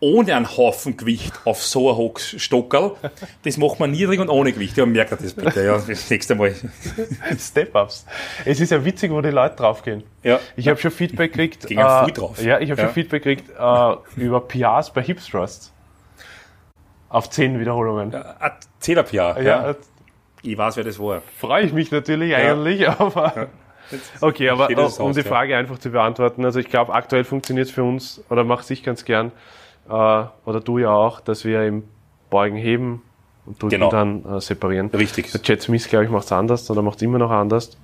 ohne einen Haufen Gewicht auf so ein hohes Stockerl. Das macht man niedrig und ohne Gewicht. Ja, merkt das bitte, ja, das nächste Mal. Step-Ups. Es ist ja witzig, wo die Leute draufgehen. Ja. Ich habe schon Feedback gekriegt. Gehen äh, drauf. Ja, ich habe ja. schon Feedback gekriegt äh, über PRs bei Hip Thrusts. Auf 10 Wiederholungen. Ja, 10 PR, ja. ja. Ich weiß, wer das war. Freue ich mich natürlich ja. eigentlich, aber. Okay, aber um die Frage einfach zu beantworten, also ich glaube, aktuell funktioniert es für uns oder macht sich ganz gern, äh, oder du ja auch, dass wir im Beugen heben und drücken genau. dann äh, separieren. Richtig. Der Jet Smith, glaube ich, macht es anders oder macht es immer noch anders.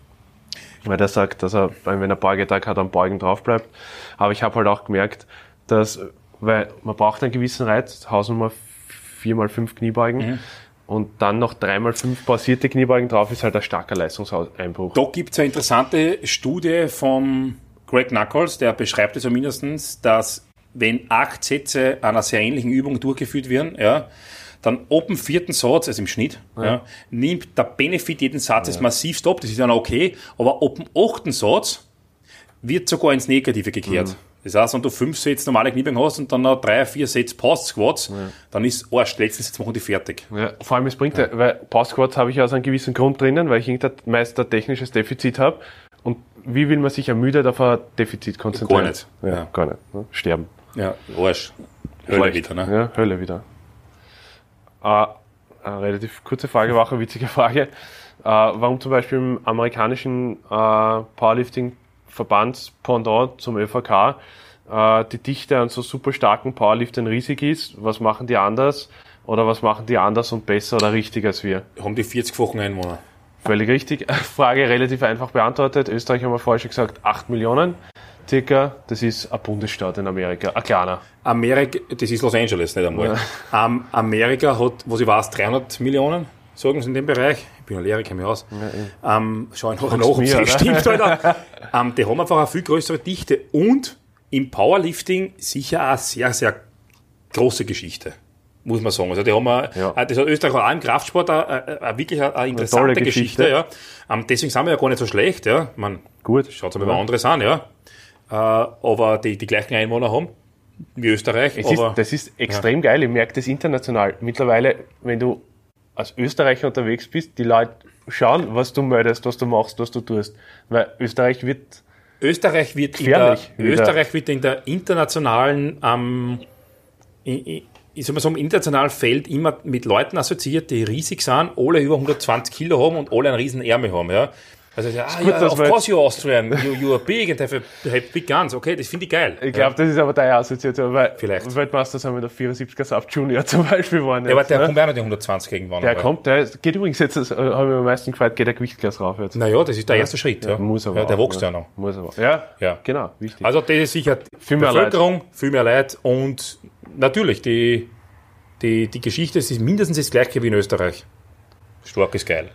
Weil der sagt, dass er, wenn er Beugetag hat, am Beugen drauf bleibt. Aber ich habe halt auch gemerkt, dass, weil man braucht einen gewissen Reiz, Hausnummer 4x5 Kniebeugen. Mhm und dann noch dreimal fünf pausierte Kniebeugen drauf, ist halt ein starker Leistungseinbruch. Da gibt es eine interessante Studie von Greg Knuckles, der beschreibt es ja mindestens, dass wenn acht Sätze einer sehr ähnlichen Übung durchgeführt werden, ja, dann ob dem vierten Satz, also im Schnitt, ja. Ja, nimmt der Benefit jeden Satzes ja. massiv ab, das ist dann okay, aber ob dem achten Satz wird sogar ins Negative gekehrt. Mhm. Das heißt, wenn du fünf Sätze normale Kniebeugen hast und dann noch drei, vier Sätze Post Squats, ja. dann ist Arsch, letzten Sätze machen die fertig. Ja, vor allem es bringt, ja. weil Post Squats habe ich aus einem gewissen Grund drinnen, weil ich meist ein technisches Defizit habe. Und wie will man sich ermüdet auf ein Defizit konzentrieren? Gar nicht. Ja, ja. gar nicht. Ne? Sterben. Ja, Arsch. Hölle wieder, ne? Ja, Hölle wieder. Äh, eine relativ kurze Frage, war auch eine witzige Frage. Äh, warum zum Beispiel im amerikanischen äh, Powerlifting Verbandspendant zum ÖVK die Dichte an so super starken Powerliftern riesig ist. Was machen die anders? Oder was machen die anders und besser oder richtig als wir? Haben die 40 Wochen Einwohner? Völlig richtig. Frage relativ einfach beantwortet. Österreich haben wir vorher schon gesagt, 8 Millionen circa. Das ist ein Bundesstaat in Amerika, ein kleiner. Amerika, das ist Los Angeles, nicht einmal. Ja. Um, Amerika hat, was ich weiß, 300 Millionen sagen sie in dem Bereich. Ich bin ein Lehrer, ich kenne mich aus. Ja, ähm, schau nachher nach, ob es stimmt. Alter. ähm, die haben einfach eine viel größere Dichte und im Powerlifting sicher eine sehr, sehr große Geschichte. Muss man sagen. Also die haben ja. Äh, das hat Österreich auch im Kraftsport eine, eine, eine wirklich eine, interessante eine Geschichte. Geschichte ja. Ähm, deswegen sind wir ja gar nicht so schlecht. Ja. Man, Gut. Schaut es mal ja. anderes an, ja. Äh, aber die, die gleichen Einwohner haben wie Österreich. Ist, das ist extrem ja. geil. Ich merke das international. Mittlerweile, wenn du als Österreicher unterwegs bist, die Leute schauen, was du meldest, was du machst, was du tust. Weil Österreich wird Österreich wird. In der, Österreich wird in der internationalen, ähm, ich, ich sag mal so, im internationalen Feld immer mit Leuten assoziiert, die riesig sind, alle über 120 Kilo haben und alle einen riesen Ärmel haben. Ja. Also, ja, ah, ja, of course you're Austrian, you, you are big and have, a, have big guns. Okay, das finde ich geil. Ich glaube, ja. das ist aber deine Assoziation, weil Vielleicht. Weltmeister sind wir der 74er Saft Junior zum Beispiel geworden. Ja, aber der ne? kommt auch noch die 120 irgendwann. Der aber. kommt, der geht übrigens jetzt, äh, habe ich am meisten gefreut, geht der Gewichtklasse rauf jetzt. Naja, das ist der erste Schritt. Ja, Muss aber. Ja, der wächst ja noch. Muss aber. Ja, ja. genau, wichtig. Also, das ist sicher viel mehr Bevölkerung, Leid. viel mehr Leid und natürlich, die, die, die Geschichte ist mindestens das gleiche wie in Österreich. Stark ist geil.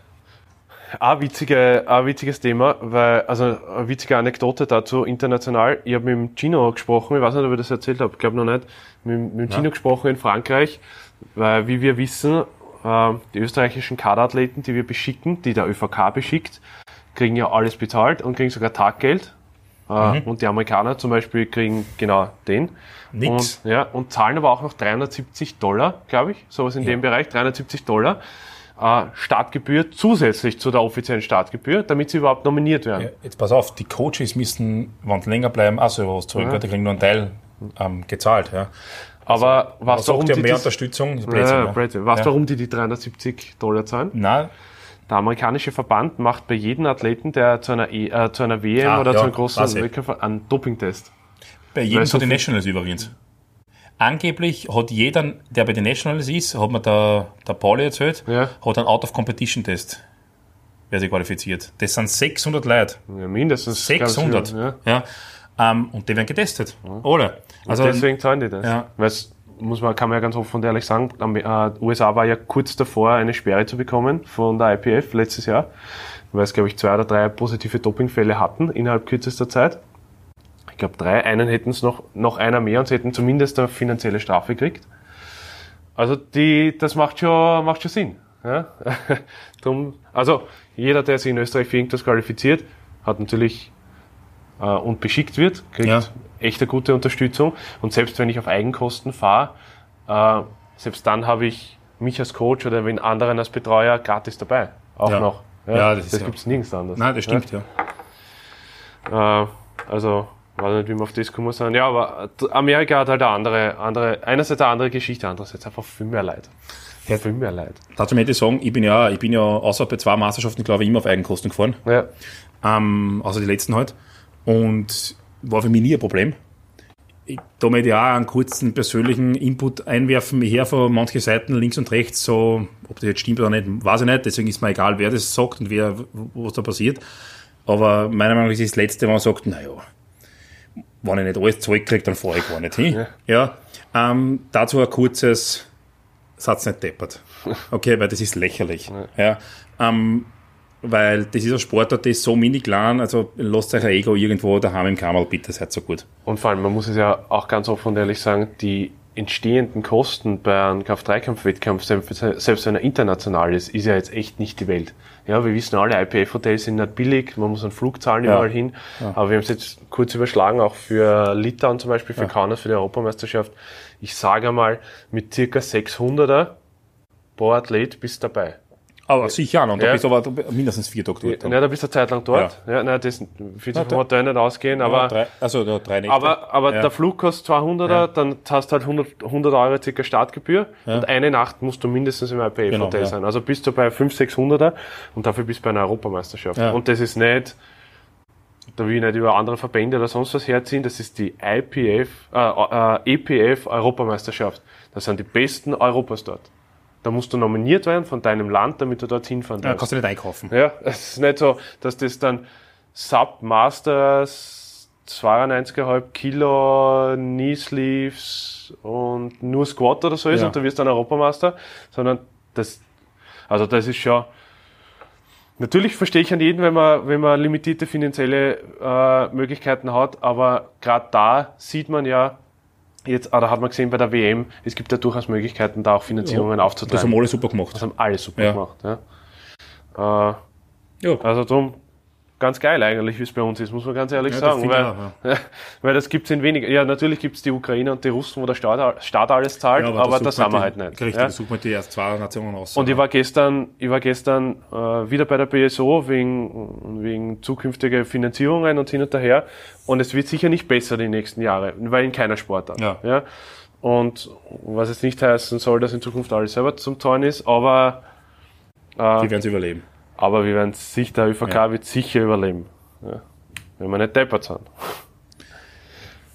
Ein, witzige, ein witziges Thema, weil, also eine witzige Anekdote dazu international. Ich habe mit dem Gino gesprochen, ich weiß nicht, ob ich das erzählt habe, ich glaube noch nicht, mit, mit dem Gino gesprochen in Frankreich, weil wie wir wissen, äh, die österreichischen Kaderathleten, die wir beschicken, die der ÖVK beschickt, kriegen ja alles bezahlt und kriegen sogar Taggeld. Äh, Und die Amerikaner zum Beispiel kriegen genau den. Nix. Und, ja, und zahlen aber auch noch 370 Dollar, glaube ich, sowas in dem Bereich, 370 Dollar Startgebühr zusätzlich zu der offiziellen Startgebühr, damit sie überhaupt nominiert werden. Ja, jetzt pass auf, die Coaches müssen, wenn sie länger bleiben, auch selber was zurück, weil die kriegen nur einen Teil ähm, gezahlt. Ja. Aber Man was warum ja die mehr Unterstützung, Ja, Blödsinn, ja. Blödsinn. Du, Ja. warum die die 370 Dollar zahlen? Nein, Der amerikanische Verband macht bei jedem Athleten, der zu einer, e äh, zu einer WM Ah, oder ja, zu einem großen. Wettkampf einen Dopingtest. bei jedem Weil so den Nationals übrigens. Angeblich hat jeder, der bei den Nationals ist, hat mir der, der Pauli erzählt, Ja. hat einen Out-of-Competition-Test, wer sich qualifiziert. Das sind 600 Leute. Ja, mindestens. 600. Ganz viel, Ja. Ja. Ähm, und die werden getestet. Alle. Also, Deswegen zahlen die das. Ja. Weil muss man, kann man ja ganz offen und ehrlich sagen, am, äh, USA war ja kurz davor, eine Sperre zu bekommen von der IPF letztes Jahr, weil es, glaube ich, zwei oder drei positive Dopingfälle hatten innerhalb kürzester Zeit. Ich glaube drei, einen hätten es noch, noch einer mehr und sie hätten zumindest eine finanzielle Strafe gekriegt. Also die, das macht schon, macht schon Sinn. Ja? Drum, also jeder, der sich in Österreich für irgendwas qualifiziert, hat natürlich äh, und beschickt wird, kriegt Ja. echt eine gute Unterstützung. Und selbst wenn ich auf Eigenkosten fahre, äh, selbst dann habe ich mich als Coach oder wenn anderen als Betreuer gratis dabei. Auch Ja. noch. Ja, das das ja- gibt es nirgends anders. nein, das stimmt, ja. Ja? Äh, also, weiß nicht, wie wir auf das kommen sind. Ja, aber Amerika hat halt eine andere, andere, einerseits eine andere Geschichte, andererseits einfach viel mehr Leid. Ja. Viel mehr Leid. Dazu möchte ich sagen, ich bin ja, ich bin ja außer bei zwei Meisterschaften, glaube ich, immer auf Eigenkosten gefahren. Ja. ähm, also die letzten halt. Und war für mich nie ein Problem. Ich, da möchte ich auch einen kurzen persönlichen Input einwerfen. Ich höre von manchen Seiten links und rechts so, ob das jetzt stimmt oder nicht, weiß ich nicht. Deswegen ist mir egal, wer das sagt und wer, was da passiert. Aber meiner Meinung nach ist das Letzte, wenn man sagt, naja, wenn ich nicht alles zurückkriege, dann fahre ich gar nicht hin. Ja. Ähm, dazu ein kurzes Satz nicht deppert. Okay, weil das ist lächerlich. Ja. Ähm, weil das ist ein Sportart, der ist so mini klein, also lasst euch ein Ego irgendwo daheim im Kammerl, bitte seid so gut. Und vor allem, man muss es ja auch ganz offen und ehrlich sagen, die entstehenden Kosten bei einem Kraft-3-Kampf-Wettkampf, selbst wenn er international ist, ist ja jetzt echt nicht die Welt. Ja, wir wissen alle, IPF-Hotels sind nicht billig, man muss einen Flug zahlen Ja. überall hin. Aber wir haben es jetzt kurz überschlagen, auch für Litauen zum Beispiel, für Kaunas, für die Europameisterschaft. Ich sage mal, mit circa 600er pro Athlet bist du dabei. Aber sicher auch noch, da Ja. bist du aber mindestens vier Tage dort. Ja, da bist du eine Zeit lang dort. Ja, nein, das wird sich vom Hotel nicht ausgehen, aber ja, drei, also ja, drei Nächte. aber, aber Ja. der Flug kostet 200er, Ja. dann hast du halt 100, 100 Euro circa Startgebühr und eine Nacht musst du mindestens im IPF-Hotel Genau, ja. sein. Also bist du bei 500, 600er und dafür bist du bei einer Europameisterschaft. Ja. Und das ist nicht, da will ich nicht über andere Verbände oder sonst was herziehen, das ist die IPF, äh, äh, EPF Europameisterschaft. Das sind die besten Europas dort. Da musst du nominiert werden von deinem Land, damit du dorthin fahren ja, darfst. kannst du nicht einkaufen. Ja, es ist nicht so, dass das dann Sub-Masters 92,5 Kilo Knee Sleeves und nur Squat oder so ist Ja. und du wirst dann Europameister, sondern das, also das ist schon, natürlich verstehe ich an jeden, wenn man, wenn man limitierte finanzielle äh, Möglichkeiten hat, aber gerade da sieht man ja, jetzt, oder hat man gesehen bei der WM, es gibt ja durchaus Möglichkeiten, da auch Finanzierungen Das aufzutreiben. haben alle super gemacht. Das haben alle super Ja. gemacht. Ja. Äh, Ja, also drum ganz geil eigentlich, wie es bei uns ist, muss man ganz ehrlich Ja, das sagen. Weil, ich weil das gibt's in weniger. Ja, natürlich gibt's die Ukrainer und die Russen, wo der Staat, Staat alles zahlt, Ja, aber, da das haben wir halt nicht. Richtig, ja. da sucht man die erst zwei Nationen aus. Und ich war gestern, ich war gestern äh, wieder bei der BSO wegen, wegen zukünftiger Finanzierungen und hin und her. Und es wird sicher nicht besser die nächsten Jahre, weil in keiner Sportart. Ja. Ja? Und was jetzt nicht heißen soll, dass in Zukunft alles selber zum Zahlen ist, aber die werden es überleben. Aber wir werden sicher, der ÖVK Ja. wird sicher überleben. Ja. Wenn wir nicht deppert sind.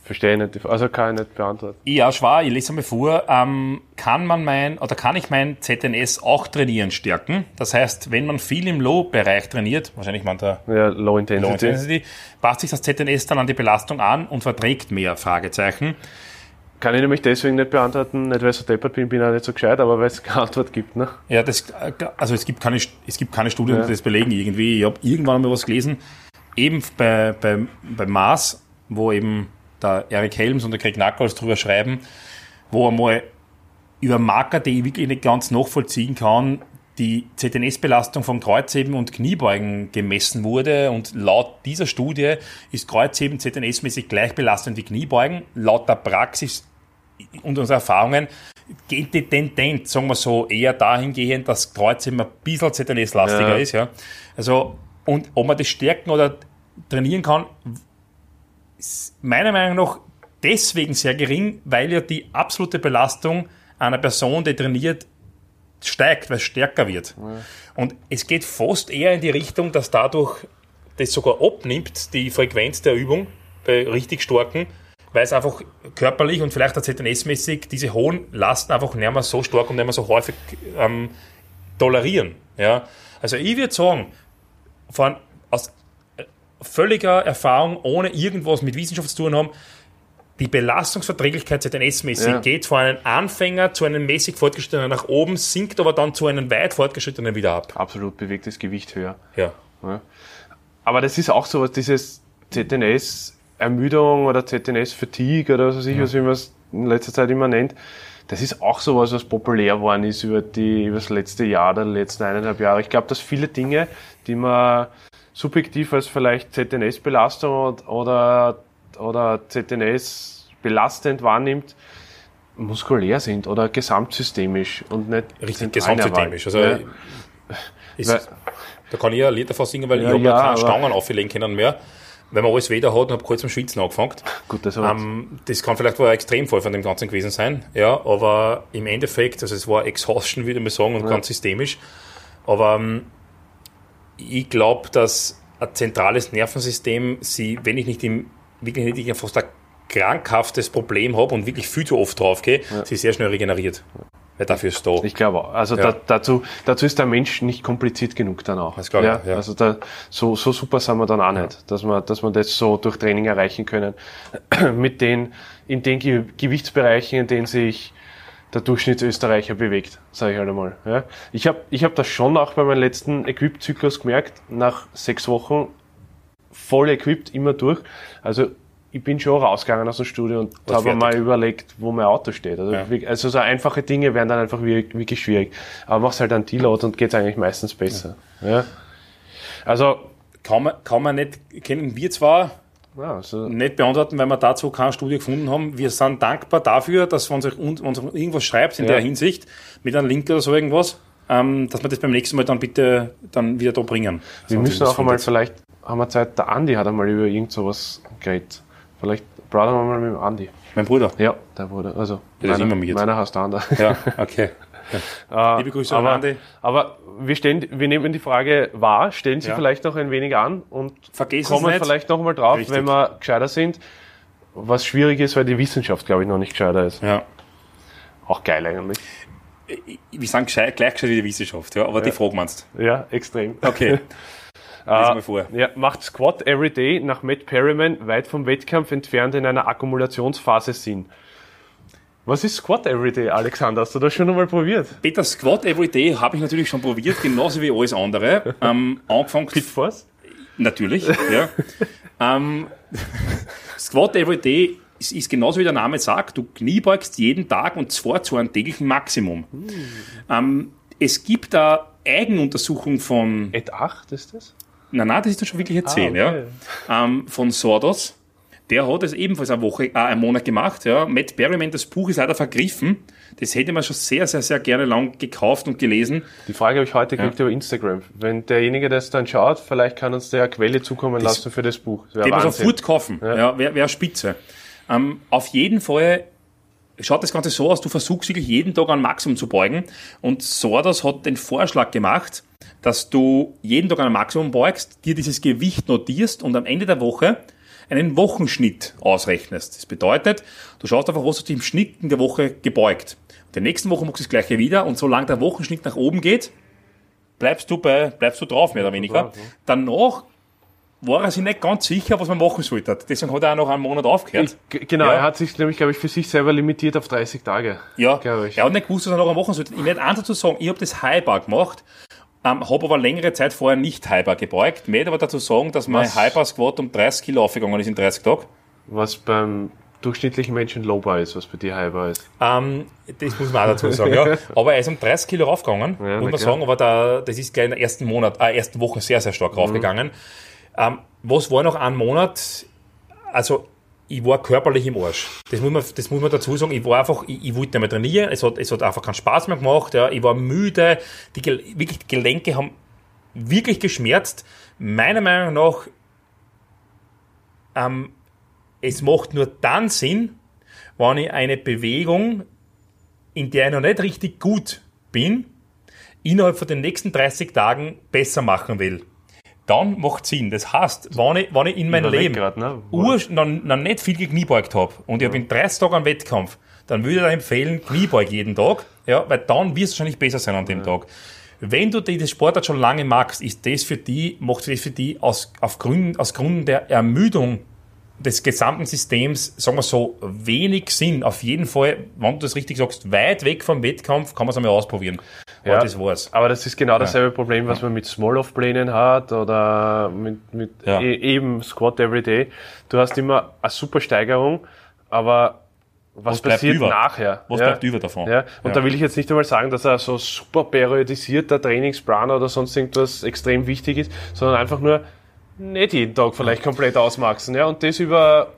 Verstehe ich nicht, also kann ich nicht beantworten. Ja, schwer, ich lese einmal vor. Ähm, kann man mein, oder kann ich mein ZNS auch trainieren stärken? Das heißt, wenn man viel im Low-Bereich trainiert, wahrscheinlich man der Ja, Low Intensity. Low Intensity, passt sich das ZNS dann an die Belastung an und verträgt mehr? Fragezeichen. Kann ich nämlich deswegen nicht beantworten, nicht weil ich so deppert bin, bin auch nicht so gescheit, aber weil es keine Antwort gibt. Ne? Ja, das, also es gibt keine, es gibt keine Studien, Ja. die das belegen irgendwie. Ich habe irgendwann mal was gelesen, eben bei, bei, bei Mars, wo eben der Eric Helms und der Craig Knuckles drüber schreiben, wo einmal über Marker, die ich wirklich nicht ganz nachvollziehen kann, die ZNS-Belastung von Kreuzheben und Kniebeugen gemessen wurde und laut dieser Studie ist Kreuzheben ZNS-mäßig gleich belastend wie Kniebeugen. Laut der Praxis und unserer Erfahrungen geht die Tendenz, sagen wir so, eher dahingehend, dass Kreuzheben ein bisschen ZNS-lastiger ja. ist. Ja. Also, und ob man das stärken oder trainieren kann, ist meiner Meinung nach deswegen sehr gering, weil ja die absolute Belastung einer Person, die trainiert, steigt, weil es stärker wird. Ja. Und es geht fast eher in die Richtung, dass dadurch das sogar abnimmt, die Frequenz der Übung bei richtig starken, weil es einfach körperlich und vielleicht auch ZNS-mäßig diese hohen Lasten einfach nicht mehr so stark und nicht mehr so häufig ähm, tolerieren. Ja? Also ich würde sagen, von, aus äh, völliger Erfahrung, ohne irgendwas mit Wissenschaft zu tun haben, die Belastungsverträglichkeit ZNS-mäßig ja. geht von einem Anfänger zu einem mäßig fortgeschrittenen nach oben, sinkt aber dann zu einem weit fortgeschrittenen wieder ab. Absolut bewegt das Gewicht höher. Ja. ja. Aber das ist auch so was, dieses ZNS-Ermüdung oder ZNS-Fatigue oder so sicher, ja. wie man es in letzter Zeit immer nennt. Das ist auch so was, was populär geworden ist über, die, über das letzte Jahr oder die letzten eineinhalb Jahre. Ich glaube, dass viele Dinge, die man subjektiv als vielleicht ZNS-Belastung oder oder ZNS belastend wahrnimmt, muskulär sind oder gesamtsystemisch und nicht richtig gesamtsystemisch. Also ja. ist, weil, da kann ich ja ein Lied davon singen, weil ja, ich habe ja, keine Stangen auflegen können mehr. Wenn man alles weder hat und habe kurz zum Schwitzen angefangen. Gut, das, ähm, das kann vielleicht wohl ein Extremfall von dem Ganzen gewesen sein, ja, aber im Endeffekt, also es war Exhaustion, würde ich sagen, und ja. ganz systemisch. Aber ähm, ich glaube, dass ein zentrales Nervensystem sie, wenn ich nicht im wirklich nicht fast ein krankhaftes Problem habe und wirklich viel zu oft draufgehe, ja. sie sehr schnell regeneriert. Weil dafür ist da. Ich glaube auch. Also ja. da, dazu, dazu ist der Mensch nicht kompliziert genug dann auch. Das glaube ich, ja, ja. Also da, so, so super sind wir dann auch nicht, dass wir, dass wir das so durch Training erreichen können. Mit den, in den Ge Gewichtsbereichen, in denen sich der Durchschnittsösterreicher bewegt, sage ich halt einmal. Ja. Ich habe ich hab das schon auch bei meinem letzten Equip-Zyklus gemerkt, nach sechs Wochen voll equipped immer durch. Also ich bin schon rausgegangen aus dem Studio und habe mal überlegt, wo mein Auto steht. Also, ja. also so einfache Dinge werden dann einfach wirklich, wirklich schwierig. Aber machst halt einen Deload und geht's eigentlich meistens besser. Ja. ja. Also kann man, kann man nicht, kennen wir zwar ja, also nicht beantworten, weil wir dazu keine Studie gefunden haben. Wir sind dankbar dafür, dass man sich uns, uns irgendwas schreibt in der Hinsicht, mit einem Link oder so irgendwas, ähm, dass wir das beim nächsten Mal dann bitte dann wieder da bringen. Wir also müssen auch einmal vielleicht haben wir Zeit, der Andi hat einmal über irgend sowas geredet. Vielleicht brauchen wir mal mit dem Andi. Mein Bruder? Ja, der Bruder. Also, ja, meiner, immer meiner heißt der andere. Ja, okay. Ja. Liebe Grüße aber, an Andi. Aber wir, stellen, wir nehmen die Frage wahr, stellen sie ja. vielleicht noch ein wenig an und Vergessen kommen vielleicht noch mal drauf, Richtig. wenn wir gescheiter sind. Was schwierig ist, weil die Wissenschaft, glaube ich, noch nicht gescheiter ist. Ja. Auch geil eigentlich. Wir sagen gleich gescheit wie die Wissenschaft, ja, aber ja. die Frage meinst Ja, extrem. Okay. Äh, vor. Ja, macht Squat every day nach Matt Perryman weit vom Wettkampf entfernt in einer Akkumulationsphase Sinn. Was ist Squat Everyday, Alexander? Hast du das schon einmal probiert? Peter, Squat Everyday habe ich natürlich schon probiert, genauso wie alles andere. Ähm, angefangen. Pitfalls? Natürlich, ja. ähm, Squat Everyday ist, ist genauso wie der Name sagt, du kniebeugst jeden Tag und zwar zu einem täglichen Maximum. Hm. Ähm, es gibt da Eigenuntersuchung von. Et 8 ist das? Nein, nein, das ist dann schon wirklich 10, ah, okay. ja. Ähm, von Sordos. Der hat es ebenfalls eine Woche, äh, einen Monat gemacht. Ja. Matt Berryman, das Buch ist leider vergriffen. Das hätte man schon sehr, sehr, sehr gerne lang gekauft und gelesen. Die Frage habe ich heute gekriegt ja. über Instagram. Wenn derjenige das dann schaut, vielleicht kann uns der Quelle zukommen das, lassen für das Buch. Das den man sofort kaufen. Ja, ja wäre wär spitze. Ähm, auf jeden Fall schaut das Ganze so aus, du versuchst wirklich jeden Tag ein Maximum zu beugen. Und Sordos hat den Vorschlag gemacht, dass du jeden Tag ein Maximum beugst, dir dieses Gewicht notierst und am Ende der Woche einen Wochenschnitt ausrechnest. Das bedeutet, du schaust einfach, was hast du im Schnitt in der Woche gebeugt. Und der nächsten Woche machst du das gleiche wieder und solange der Wochenschnitt nach oben geht, bleibst du bei, bleibst du drauf, mehr oder weniger. Danach war er sich nicht ganz sicher, was man machen sollte. Deswegen hat er auch noch einen Monat aufgehört. Ich, genau, ja. er hat sich nämlich, glaube ich, für sich selber limitiert auf 30 Tage. Ja, ich. er hat nicht gewusst, was er noch machen sollte. Ich werde eins dazu sagen, ich habe das Highbar gemacht, ähm, habe aber längere Zeit vorher nicht Highbar gebeugt. Ich werde aber dazu sagen, dass mein Highbar Squat um 30 Kilo aufgegangen ist in 30 Tagen. Was beim durchschnittlichen Menschen lowbar ist, was bei dir highbar ist. Ähm, das muss man auch dazu sagen, ja. Aber er ist um 30 Kilo raufgegangen, Ja, muss man klar. sagen, aber da, das ist gleich in der ersten Monat, äh, ersten Woche sehr, sehr Mhm. stark raufgegangen. Ähm, was war noch ein Monat? Also, ich war körperlich im Arsch. Das muss man, das muss man dazu sagen. Ich war einfach, ich, ich wollte nicht mehr trainieren. Es hat, es hat einfach keinen Spaß mehr gemacht. Ja. Ich war müde. Die, wirklich, die Gelenke haben wirklich geschmerzt. Meiner Meinung nach, ähm, es macht nur dann Sinn, wenn ich eine Bewegung, in der ich noch nicht richtig gut bin, innerhalb von den nächsten 30 Tagen besser machen will. Dann macht Sinn. Das heißt, wenn ich, wenn ich in mein War weg Leben grad, ne? ur, noch, noch nicht viel gekniebeugt habe und ich habe in 30 Tagen einen Wettkampf, dann würde ich dir empfehlen, Kniebeug jeden Tag, ja, weil dann wirst du wahrscheinlich besser sein an dem Tag. Wenn du dieses Sportart schon lange magst, ist das für die, macht das für die aus, auf Gründen, aus Gründen der Ermüdung des gesamten Systems, sagen wir so, wenig Sinn. Auf jeden Fall, wenn du das richtig sagst, weit weg vom Wettkampf, kann man es einmal ausprobieren. Ja, Ja. das war's. Aber das ist genau dasselbe Problem, was man mit Small-Off-Plänen hat oder mit, mit Ja. e eben Squat Every Day. Du hast immer eine super Steigerung, aber was, Was passiert über? nachher? Was ja? bleibt über davon? Ja, und Ja. da will ich jetzt nicht einmal sagen, dass er so super periodisierter Trainingsplan oder sonst irgendwas extrem wichtig ist, sondern einfach nur nicht jeden Tag vielleicht komplett ausmaxen, ja, und das über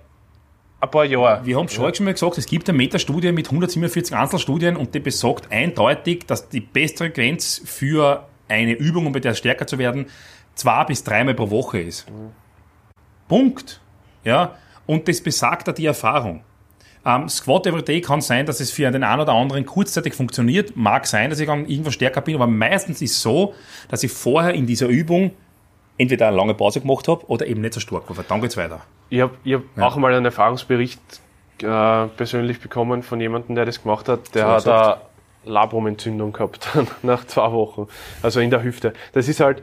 ein paar Jahre. Wir haben schon schon mal gesagt, es gibt eine Metastudie mit 147 Einzelstudien und die besagt eindeutig, dass die beste Grenze für eine Übung, um bei der stärker zu werden, zwei bis dreimal pro Woche ist. Punkt. Ja, und das besagt auch die Erfahrung. Ähm, Squat Every Day kann sein, dass es für den einen oder anderen kurzzeitig funktioniert. Mag sein, dass ich dann irgendwann stärker bin, aber meistens ist es so, dass ich vorher in dieser Übung entweder eine lange Pause gemacht habe oder eben nicht so stark war. Dann geht's weiter. Ich habe ich hab auch mal einen Erfahrungsbericht äh, persönlich bekommen von jemandem, der das gemacht hat. Der So hat eine Labrumentzündung gehabt nach zwei Wochen. Also in der Hüfte. Das ist halt,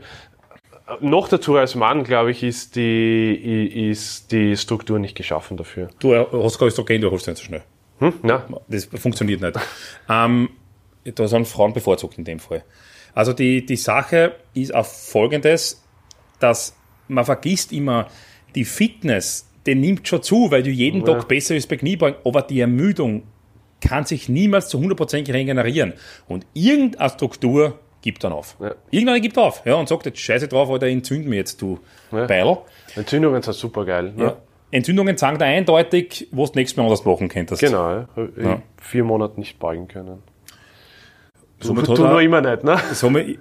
noch dazu als Mann, glaube ich, ist die, ist die Struktur nicht geschaffen dafür. Du hast kein Östrogen, du holst nicht so schnell. Hm? Na, Das funktioniert nicht. ähm, da sind Frauen bevorzugt in dem Fall. Also die, die Sache ist auf folgendes, dass man vergisst immer, die Fitness, die nimmt schon zu, weil du jeden Ja. Tag besser bist bei Kniebeugen, aber die Ermüdung kann sich niemals zu 100% regenerieren. Und irgendeine Struktur gibt dann auf. Ja. Irgendeine gibt auf ja, und sagt, jetzt scheiße drauf, Alter, entzünd mich jetzt, du Ja. Beil. Entzündungen sind super geil. Ne? Ja. Entzündungen sagen da eindeutig, wo du nächstes Mal anders machen könntest. Genau, ja. Vier Monate nicht beugen können. Somit hat er- immer nicht, ne? Somit,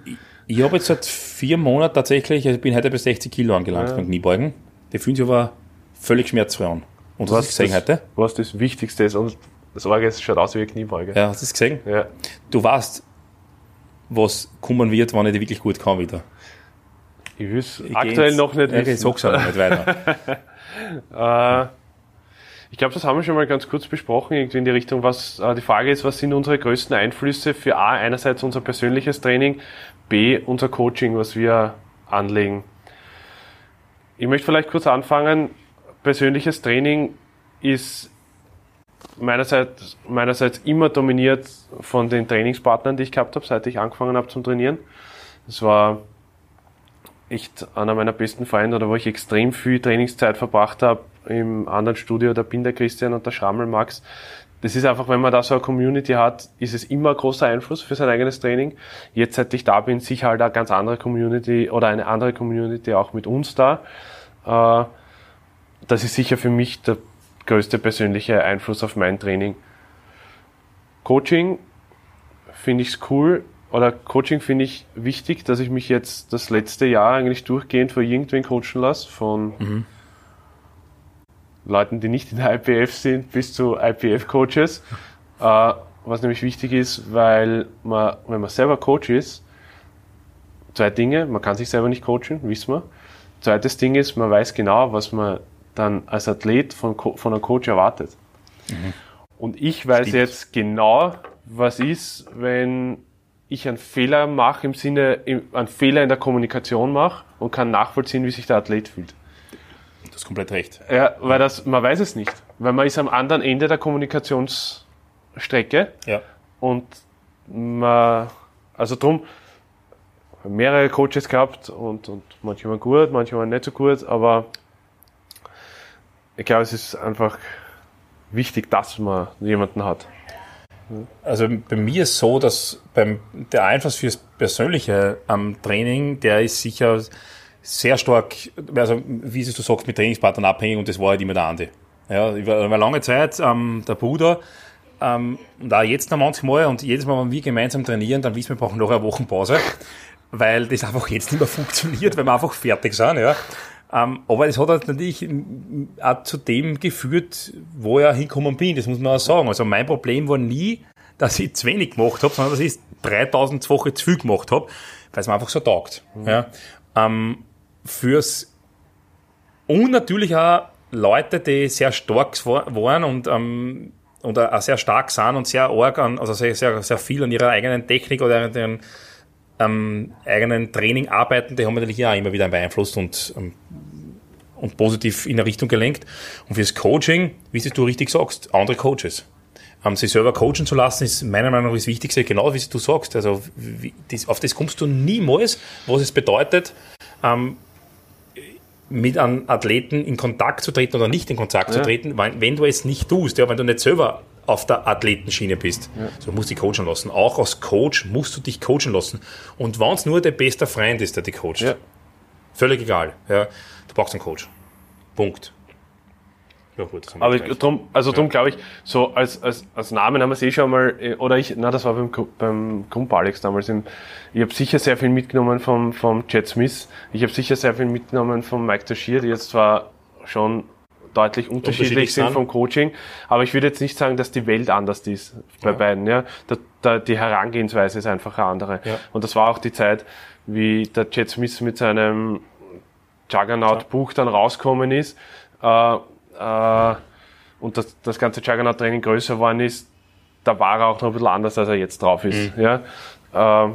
ich, ich habe jetzt seit vier Monaten tatsächlich, also ich bin heute bei 60 Kilo angelangt beim Kniebeugen. Die fühlen sich aber völlig schmerzfrei an. Und hast du das gesehen das, heute? was das Wichtigste ist. Und das Orge es schaut aus wie eine Kniebeuge. Ja, hast du das gesehen? Ja. Du weißt, was kommen wird, wenn ich die wirklich gut kann wieder. Ich will es Ich aktuell noch nicht ja, Ich wissen. sag's auch nicht weiter. Äh, ich glaube, das haben wir schon mal ganz kurz besprochen, irgendwie in die Richtung, was äh, die Frage ist, was sind unsere größten Einflüsse für A, einerseits unser persönliches Training, B, unser Coaching, was wir anlegen. Ich möchte vielleicht kurz anfangen. Persönliches Training ist meinerseits, meinerseits immer dominiert von den Trainingspartnern, die ich gehabt habe, seit ich angefangen habe zum Trainieren. Das war echt einer meiner besten Freunde oder wo ich extrem viel Trainingszeit verbracht habe im anderen Studio, der Binder Christian und der Schrammel Max. Das ist einfach, wenn man da so eine Community hat, ist es immer ein großer Einfluss für sein eigenes Training. Jetzt, seit ich da bin, sicher halt eine ganz andere Community oder eine andere Community auch mit uns da. Äh, Das ist sicher für mich der größte persönliche Einfluss auf mein Training. Coaching finde ich cool oder Coaching finde ich wichtig, dass ich mich jetzt das letzte Jahr eigentlich durchgehend von irgendwen coachen lasse, von Leuten, die nicht in der IPF sind, bis zu IPF-Coaches. Äh, was nämlich wichtig ist, weil man, wenn man selber Coach ist, zwei Dinge, man kann sich selber nicht coachen, wissen wir. Zweites Ding ist, man weiß genau, was man dann als Athlet von, von einem Coach erwartet. Und ich weiß Stimmt. jetzt genau, was ist, wenn ich einen Fehler mache im Sinne, einen Fehler in der Kommunikation mache und kann nachvollziehen, wie sich der Athlet fühlt. Hast komplett recht. Ja, weil das, man weiß es nicht. Weil man ist am anderen Ende der Kommunikationsstrecke Ja. und man, also drum, mehrere Coaches gehabt und, und manche waren gut, manche waren nicht so gut, aber ich glaube, es ist einfach wichtig, dass man jemanden hat? Also bei mir ist so, dass beim, der Einfluss fürs Persönliche am Training, der ist sicher sehr stark, also wie du sagst, mit Trainingspartnern abhängig und das war halt immer der Andi. Ja, über, lange Zeit ähm, der Bruder ähm, und auch jetzt noch manchmal und jedes Mal, wenn wir gemeinsam trainieren, dann wissen wir, wir brauchen noch eine Wochenpause, weil das einfach jetzt nicht mehr funktioniert, weil wir einfach fertig sind. Ja. Ähm, aber es hat halt natürlich auch zu dem geführt, wo ich hinkommen bin, das muss man auch sagen. Also mein Problem war nie, dass ich zu wenig gemacht habe, sondern dass ich 3000 Wochen zu viel gemacht habe, weil es mir einfach so taugt. Mhm. Ja. Ähm, fürs und natürlich auch Leute, die sehr stark waren und ähm, und auch sehr stark sind und sehr arg an, also sehr, sehr, sehr viel an ihrer eigenen Technik oder ihren ähm, eigenen Training arbeiten, die haben natürlich auch immer wieder beeinflusst und, ähm, und positiv in eine Richtung gelenkt. Und fürs Coaching, wie du richtig sagst, andere Coaches. Ähm, sie selber coachen zu lassen, ist meiner Meinung nach das Wichtigste, genau wie du sagst. Also wie, das, auf das kommst du niemals, was es bedeutet, ähm, mit einem Athleten in Kontakt zu treten oder nicht in Kontakt ja. zu treten, wenn, wenn, du es nicht tust, ja, wenn du nicht selber auf der Athletenschiene bist. Ja. So musst du dich coachen lassen. Auch als Coach musst du dich coachen lassen. Und wenn es nur der beste Freund ist, der dich coacht, ja. völlig egal. Ja, du brauchst einen Coach. Punkt. Ja, gut, Aber drum, also drum glaube ich, so als, als, als Namen haben wir es eh schon mal, äh, oder ich, na, das war beim, beim Kumpel Alex damals. Im, ich habe sicher sehr viel mitgenommen vom, vom Jet Smith. Ich habe sicher sehr viel mitgenommen vom Mike Tashier, die jetzt zwar schon deutlich unterschiedlich sind vom Coaching. Aber ich würde jetzt nicht sagen, dass die Welt anders ist bei ja. beiden. Ja, da, da, die Herangehensweise ist einfach eine andere. Ja. Und das war auch die Zeit, wie der Jet Smith mit seinem Juggernaut-Buch dann rausgekommen ist äh, äh, und das, das ganze Juggernaut-Training größer geworden ist. Da war er auch noch ein bisschen anders, als er jetzt drauf ist. Mhm. Ja, äh,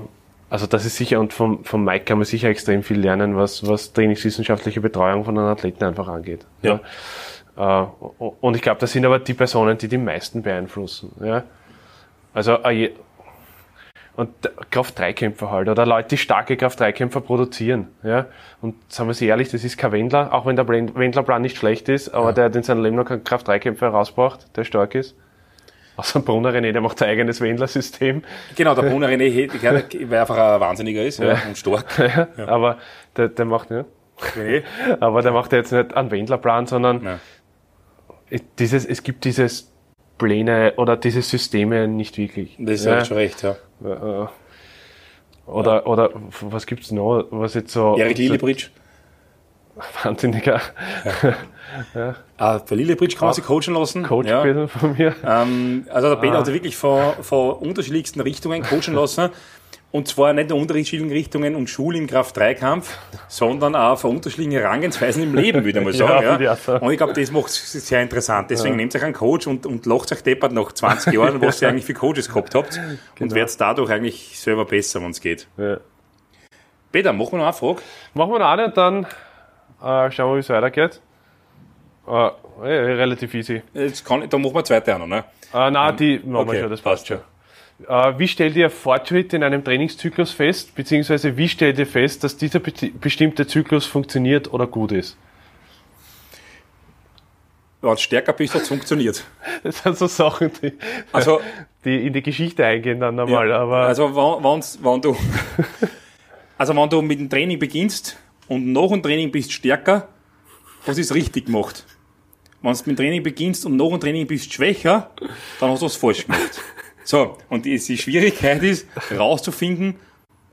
also das ist sicher, und vom, vom Mike kann man sicher extrem viel lernen, was, was trainingswissenschaftliche Betreuung von einem Athleten einfach angeht. Ja. ja. Äh, und ich glaube, das sind aber die Personen, die die meisten beeinflussen. Ja? Also äh, und Kraft-3-Kämpfer halt, oder Leute, die starke Kraft-3-Kämpfer produzieren. Ja? Und sagen wir sie ehrlich, das ist kein Wendler, auch wenn der Wendlerplan nicht schlecht ist, aber ja. der hat in seinem Leben noch keinen Kraft-3-Kämpfer herausgebracht, der stark ist. Außer Brunner René, der macht sein eigenes Wendler-System. Genau, der Brunner René, weil er einfach ein Wahnsinniger ist ja. und stark. Ja, aber der, der macht, ja. Nee. aber der macht jetzt nicht einen Wendlerplan, sondern Nein dieses, es gibt dieses Pläne oder diese Systeme nicht wirklich. Das ist ja schon recht, ja. Äh, oder, ja. oder was gibt's noch, was jetzt so... Erik Lillebridge. Wahnsinniger. Ja. ja. Ah, bei Lillebridge kann man sich coachen lassen. Coach ja. von mir. Ähm, also der Peter ah. hat sich wirklich von, von unterschiedlichsten Richtungen coachen lassen. Und zwar nicht nur unterschiedlichen Richtungen und Schul im Kraft-3-Kampf, sondern auch von unterschiedlichen Herangehensweisen im Leben, würde ich mal sagen. ja, ja. Und ich glaube, das macht es sehr interessant. Deswegen ja. nehmt euch einen Coach und, und lacht euch deppert nach 20 Jahren, was ihr eigentlich für Coaches gehabt habt genau. und werdet dadurch eigentlich selber besser, wenn es geht. Ja. Peter, machen wir noch eine Frage? Machen wir noch eine und dann äh, schauen wir, wie es weitergeht. Äh, relativ easy. Jetzt kann, dann machen wir eine zweite auch noch, ne? Äh, nein, die machen okay, wir schon, das passt schon. Äh, wie stellt ihr Fortschritt in einem Trainingszyklus fest, beziehungsweise wie stellt ihr fest, dass dieser bestimmte Zyklus funktioniert oder gut ist? Wenn stärker bist, hat es funktioniert. Das sind so Sachen, die, also, die in die Geschichte eingehen dann einmal. Ja, aber also wenn, wenn du, also wenn du mit dem Training beginnst und nach dem Training bist stärker, was ist richtig gemacht. Wenn du mit dem Training beginnst und nach dem Training bist schwächer, dann hast du was falsch gemacht. So, und die, die Schwierigkeit ist, rauszufinden,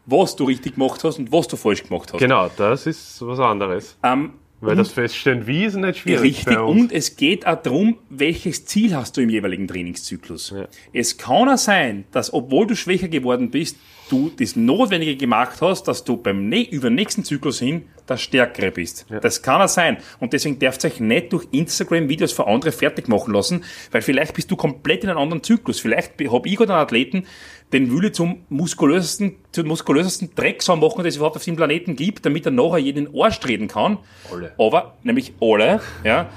was du richtig gemacht hast und was du falsch gemacht hast. Genau, das ist was anderes. Ähm, Weil das Feststellen, wie ist nicht schwierig. Richtig, und es geht auch darum, welches Ziel hast du im jeweiligen Trainingszyklus. Ja. Es kann auch sein, dass obwohl du schwächer geworden bist, du das Notwendige gemacht hast, dass du beim über den nächsten Zyklus hin der Stärkere bist. Ja. Das kann auch sein. Und deswegen darfst du euch nicht durch Instagram-Videos für andere fertig machen lassen, weil vielleicht bist du komplett in einem anderen Zyklus. Vielleicht habe ich gerade einen Athleten, den ich zum muskulösesten, zum muskulösesten Drecksau machen, das es überhaupt auf dem Planeten gibt, damit er nachher jeden Arsch treten kann. Alle. Aber, nämlich alle, ja.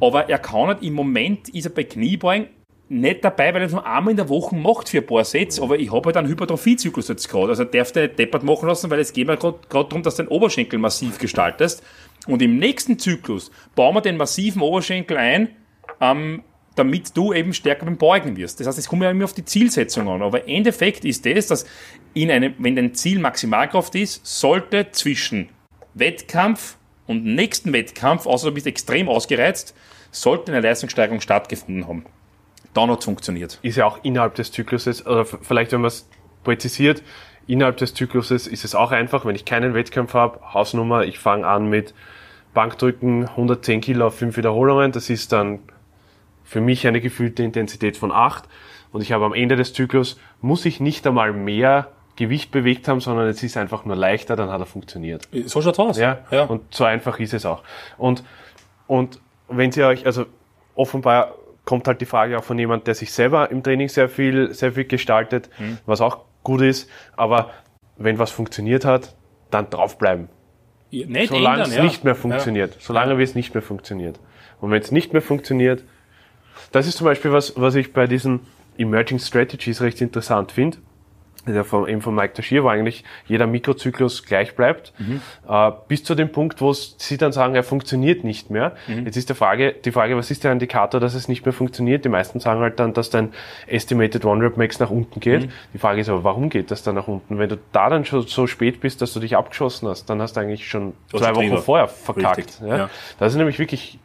Aber er kann nicht, im Moment ist er bei Kniebeugen nicht dabei, weil er es nur einmal in der Woche macht für ein paar Sätze, aber ich habe halt einen Hypertrophiezyklus jetzt gerade. Also darf der nicht deppert machen lassen, weil es geht mir gerade darum, dass du den Oberschenkel massiv gestaltest. Und im nächsten Zyklus bauen wir den massiven Oberschenkel ein, ähm, damit du eben stärker beim Beugen wirst. Das heißt, es kommt ja immer auf die Zielsetzung an. Aber Endeffekt ist das, dass in einem, wenn dein Ziel Maximalkraft ist, sollte zwischen Wettkampf und nächsten Wettkampf, außer du bist extrem ausgereizt, sollte eine Leistungssteigerung stattgefunden haben. Dann hat es funktioniert. Ist ja auch innerhalb des Zykluses, oder vielleicht wenn man es präzisiert, innerhalb des Zykluses ist es auch einfach, wenn ich keinen Wettkampf habe, Hausnummer, ich fange an mit Bankdrücken 110 Kilo auf 5 Wiederholungen, das ist dann für mich eine gefühlte Intensität von 8 und ich habe am Ende des Zyklus, muss ich nicht einmal mehr Gewicht bewegt haben, sondern es ist einfach nur leichter, dann hat er funktioniert. So schaut's aus. Ja, ja. Und so einfach ist es auch. Und, und wenn Sie euch, also offenbar kommt halt die Frage auch von jemand, der sich selber im Training sehr viel, sehr viel gestaltet, mhm. was auch gut ist. Aber wenn was funktioniert hat, dann draufbleiben. Ja, nicht solange ändern, es ja. nicht mehr funktioniert. Ja. Solange wie es nicht mehr funktioniert. Und wenn es nicht mehr funktioniert, das ist zum Beispiel was, was ich bei diesen Emerging Strategies recht interessant finde. Der von, eben von Mike Tashier, wo eigentlich jeder Mikrozyklus gleich bleibt, Mhm. äh, bis zu dem Punkt, wo sie dann sagen, er funktioniert nicht mehr. Mhm. Jetzt ist die Frage, die Frage, was ist der Indikator, dass es nicht mehr funktioniert? Die meisten sagen halt dann, dass dein Estimated One Rep Max nach unten geht. Mhm. Die Frage ist aber, warum geht das dann nach unten? Wenn du da dann schon so spät bist, dass du dich abgeschossen hast, dann hast du eigentlich schon zwei Wochen vorher verkackt. Ja? ja. Das ist nämlich wirklich,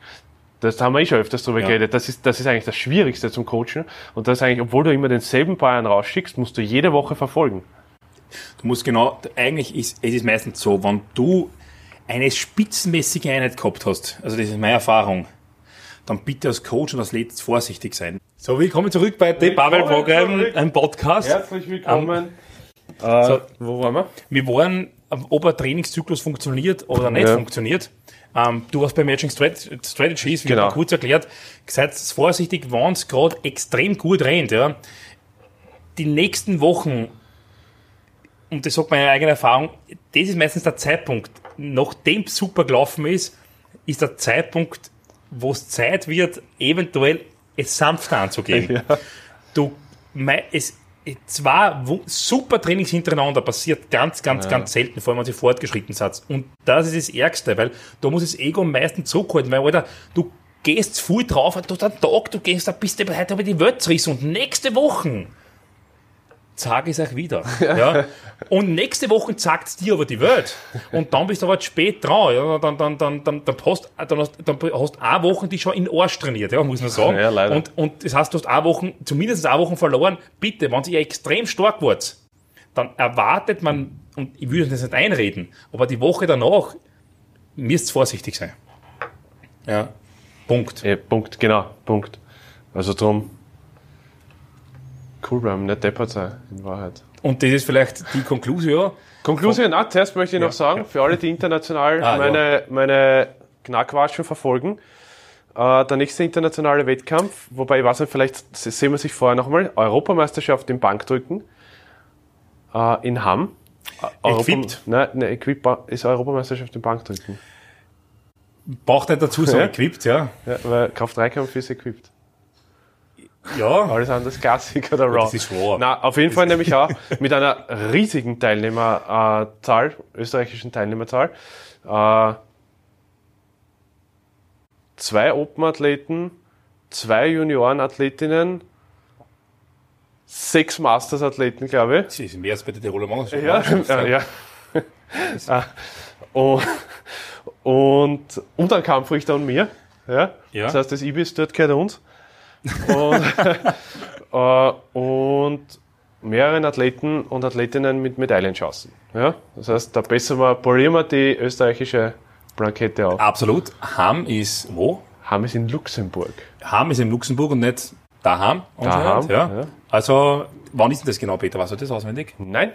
das haben wir eh schon öfters drüber Ja. geredet, das ist, das ist eigentlich das Schwierigste zum Coachen. Und das ist eigentlich, obwohl du immer denselben Bayern rausschickst, musst du jede Woche verfolgen. Du musst genau, eigentlich ist es ist meistens so, wenn du eine spitzenmäßige Einheit gehabt hast, also das ist meine Erfahrung, dann bitte als Coach und als Athlet vorsichtig sein. So, willkommen zurück bei The Babel Program, ein Podcast. Herzlich willkommen. äh, so. wo waren wir? Wir waren, ob ein Trainingszyklus funktioniert oder nicht Ja. funktioniert. Ähm, du hast bei Matching Strat- Strategies, wie Genau. kurz erklärt, seid vorsichtig, wenn es gerade extrem gut rennt. Ja. Die nächsten Wochen, und das sagt meine eigene Erfahrung, das ist meistens der Zeitpunkt, nachdem es super gelaufen ist, ist der Zeitpunkt, wo es Zeit wird, eventuell es sanfter anzugehen. Du, mei- es, zwei super Trainings hintereinander passiert ganz, ganz, ganz selten, vor allem wenn sie fortgeschritten sind. Und das ist das Ärgste, weil da muss das Ego am meisten zurückhalten, weil, Alter, du gehst viel drauf, du hast einen Tag, du gehst, da bist du heute ich die Welt zerrissen und nächste Woche sage ich es euch wieder. Ja. Und nächste Woche sagt es dir aber die Welt. Und dann bist du aber spät dran. Ja. Dann, dann, dann, dann, dann, hast, dann, hast, dann hast du eine Woche die schon in Arsch trainiert, ja, muss man sagen. Ja, leider. Und, und das heißt, du hast eine Woche, zumindest eine Woche verloren. Bitte, wenn ihr extrem stark wart, dann erwartet man, und ich will das nicht einreden, aber die Woche danach müsst vorsichtig sein. Ja. Punkt. Ja, Punkt, genau, Punkt. Also drum, cool bleiben, nicht deppert sein, in Wahrheit. Und das ist vielleicht die Konklusion. Konklusion, ah, zuerst möchte ich noch sagen, für alle, die international Ah, meine, meine Knackwatschen verfolgen, äh, der nächste internationale Wettkampf, wobei ich weiß nicht, vielleicht sehen wir sich vorher nochmal, Europameisterschaft im Bankdrücken äh, in Hamm. Äh, Equipped? Nein, nein, Equipped ist Europameisterschaft im Bankdrücken. Braucht nicht dazu sagen, Ja. equipped, ja. Ja, weil Kraft-3-Kampf ist Equipped. Ja. Alles andere Klassik oder Raw. das ist wahr. Na, auf jeden Fall nämlich auch mit einer riesigen Teilnehmerzahl, österreichischen Teilnehmerzahl. Äh, zwei Open-Athleten, zwei Junioren-Athletinnen, sechs Masters-Athleten, glaube ich. Das ist mehr als bei der Tiroler Mann. Ja, ja. ja. Ah, und, und, und ein Kampfrichter und mir. Ja? Ja. Das heißt, das Ibis dort gehört uns. Und, äh, und mehreren Athleten und Athletinnen mit Medaillenchancen. Ja? Das heißt, da bessern wir, polieren wir die österreichische Plakette auf. Absolut. Ham ist wo? Haben es in Luxemburg. Ham ist in Luxemburg und nicht daheim. Daheim, Ja. ja. Also, wann ist denn das genau, Peter? Weißt du das auswendig? Nein?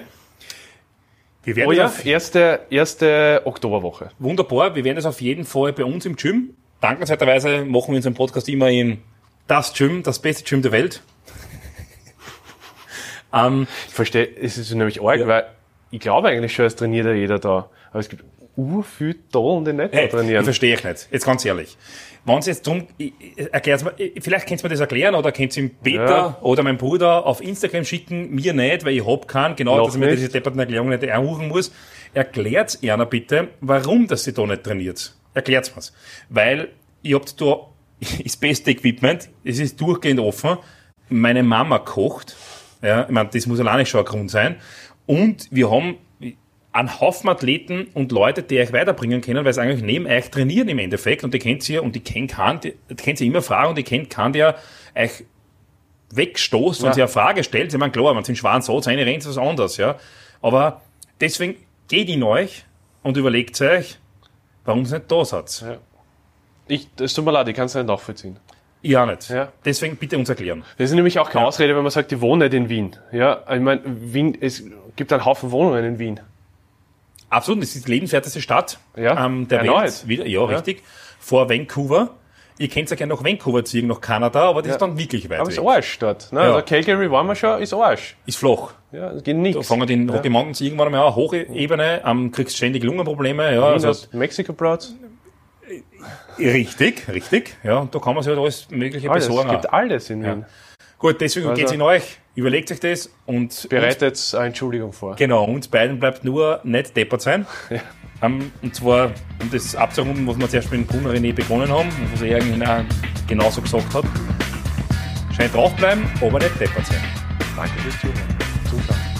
Wir werden Oh das ja, erste, erste Oktoberwoche. wunderbar. Wir werden das auf jeden Fall bei uns im Gym. Dankenswerterweise machen wir unseren Podcast immer in das Gym, das beste Gym der Welt. ähm, Ich verstehe, es ist nämlich arg, weil ich glaube eigentlich schon, es trainiert ja jeder da. Aber es gibt ur viel Tollen, die nicht Hey, ich trainieren. verstehe ich nicht. Jetzt ganz ehrlich. Wenn es jetzt drum, erklärt's mir, ich- vielleicht könnt ihr mir das erklären oder könnt ihr ihm Peter Ja. oder meinem Bruder auf Instagram schicken, mir nicht, weil ich hab keinen, genau, Noch dass ich mir diese depperten Erklärungen nicht einhuchen muss. Erklärt's einer bitte, warum dass sie da nicht trainiert. Erklärt's mir's. Weil ihr habt da ist beste Equipment, es ist durchgehend offen. Meine Mama kocht, ja, ich meine, das muss alleine schon ein Grund sein. Und wir haben einen Haufen Athleten und Leute, die euch weiterbringen können, weil sie eigentlich neben euch trainieren im Endeffekt und die kennt ihr und die kennt kann, die, kennt sie immer fragen und die kennt kann, der euch wegstoßt, wenn ja. sie eine Frage stellt. Sie meinen, klar, wenn sie einen schweren Satz eine rennt, ist was anderes, ja. Aber deswegen geht in euch und überlegt euch, warum es nicht da seid. Ja. Ich, es tut mir leid, ich kann es nicht nachvollziehen. Ja, nicht. Ja. Deswegen bitte uns erklären. Das ist nämlich auch keine ja. Ausrede, wenn man sagt, ich wohne nicht in Wien. Ja, ich meine, Wien, es gibt einen Haufen Wohnungen in Wien. Absolut, das ist die lebenswerteste Stadt ja. ähm, der Erneut. Welt. Wieder, ja, ja, richtig. Vor Vancouver. Ihr könnt ja gerne nach Vancouver ziehen, nach Kanada, aber das ja. ist dann wirklich weit Aber weg. ist Arsch dort. Ne? Ja. Also Calgary waren wir schon, ist Arsch. Ist flach. Ja, es geht nichts. Da fangen die Rocky Mountains irgendwann einmal an, hohe Ebene, ähm, kriegst ständig Lungenprobleme. Ja, also, Mexico Broads. Richtig, richtig. Ja, und da kann man sich halt alles mögliche alles, besorgen. Es gibt alles in Wien. Gut, deswegen also, geht's in euch. Überlegt euch das und. Bereitet eine Entschuldigung vor. Genau, uns beiden bleibt nur nicht deppert sein. Ja. Um, und zwar, um das abzurunden, was wir zuerst mit dem Kuhn René begonnen haben und was er eigentlich genauso gesagt hat. Scheint draufbleiben, aber nicht deppert sein. Danke fürs Zuhören. Zuschauen.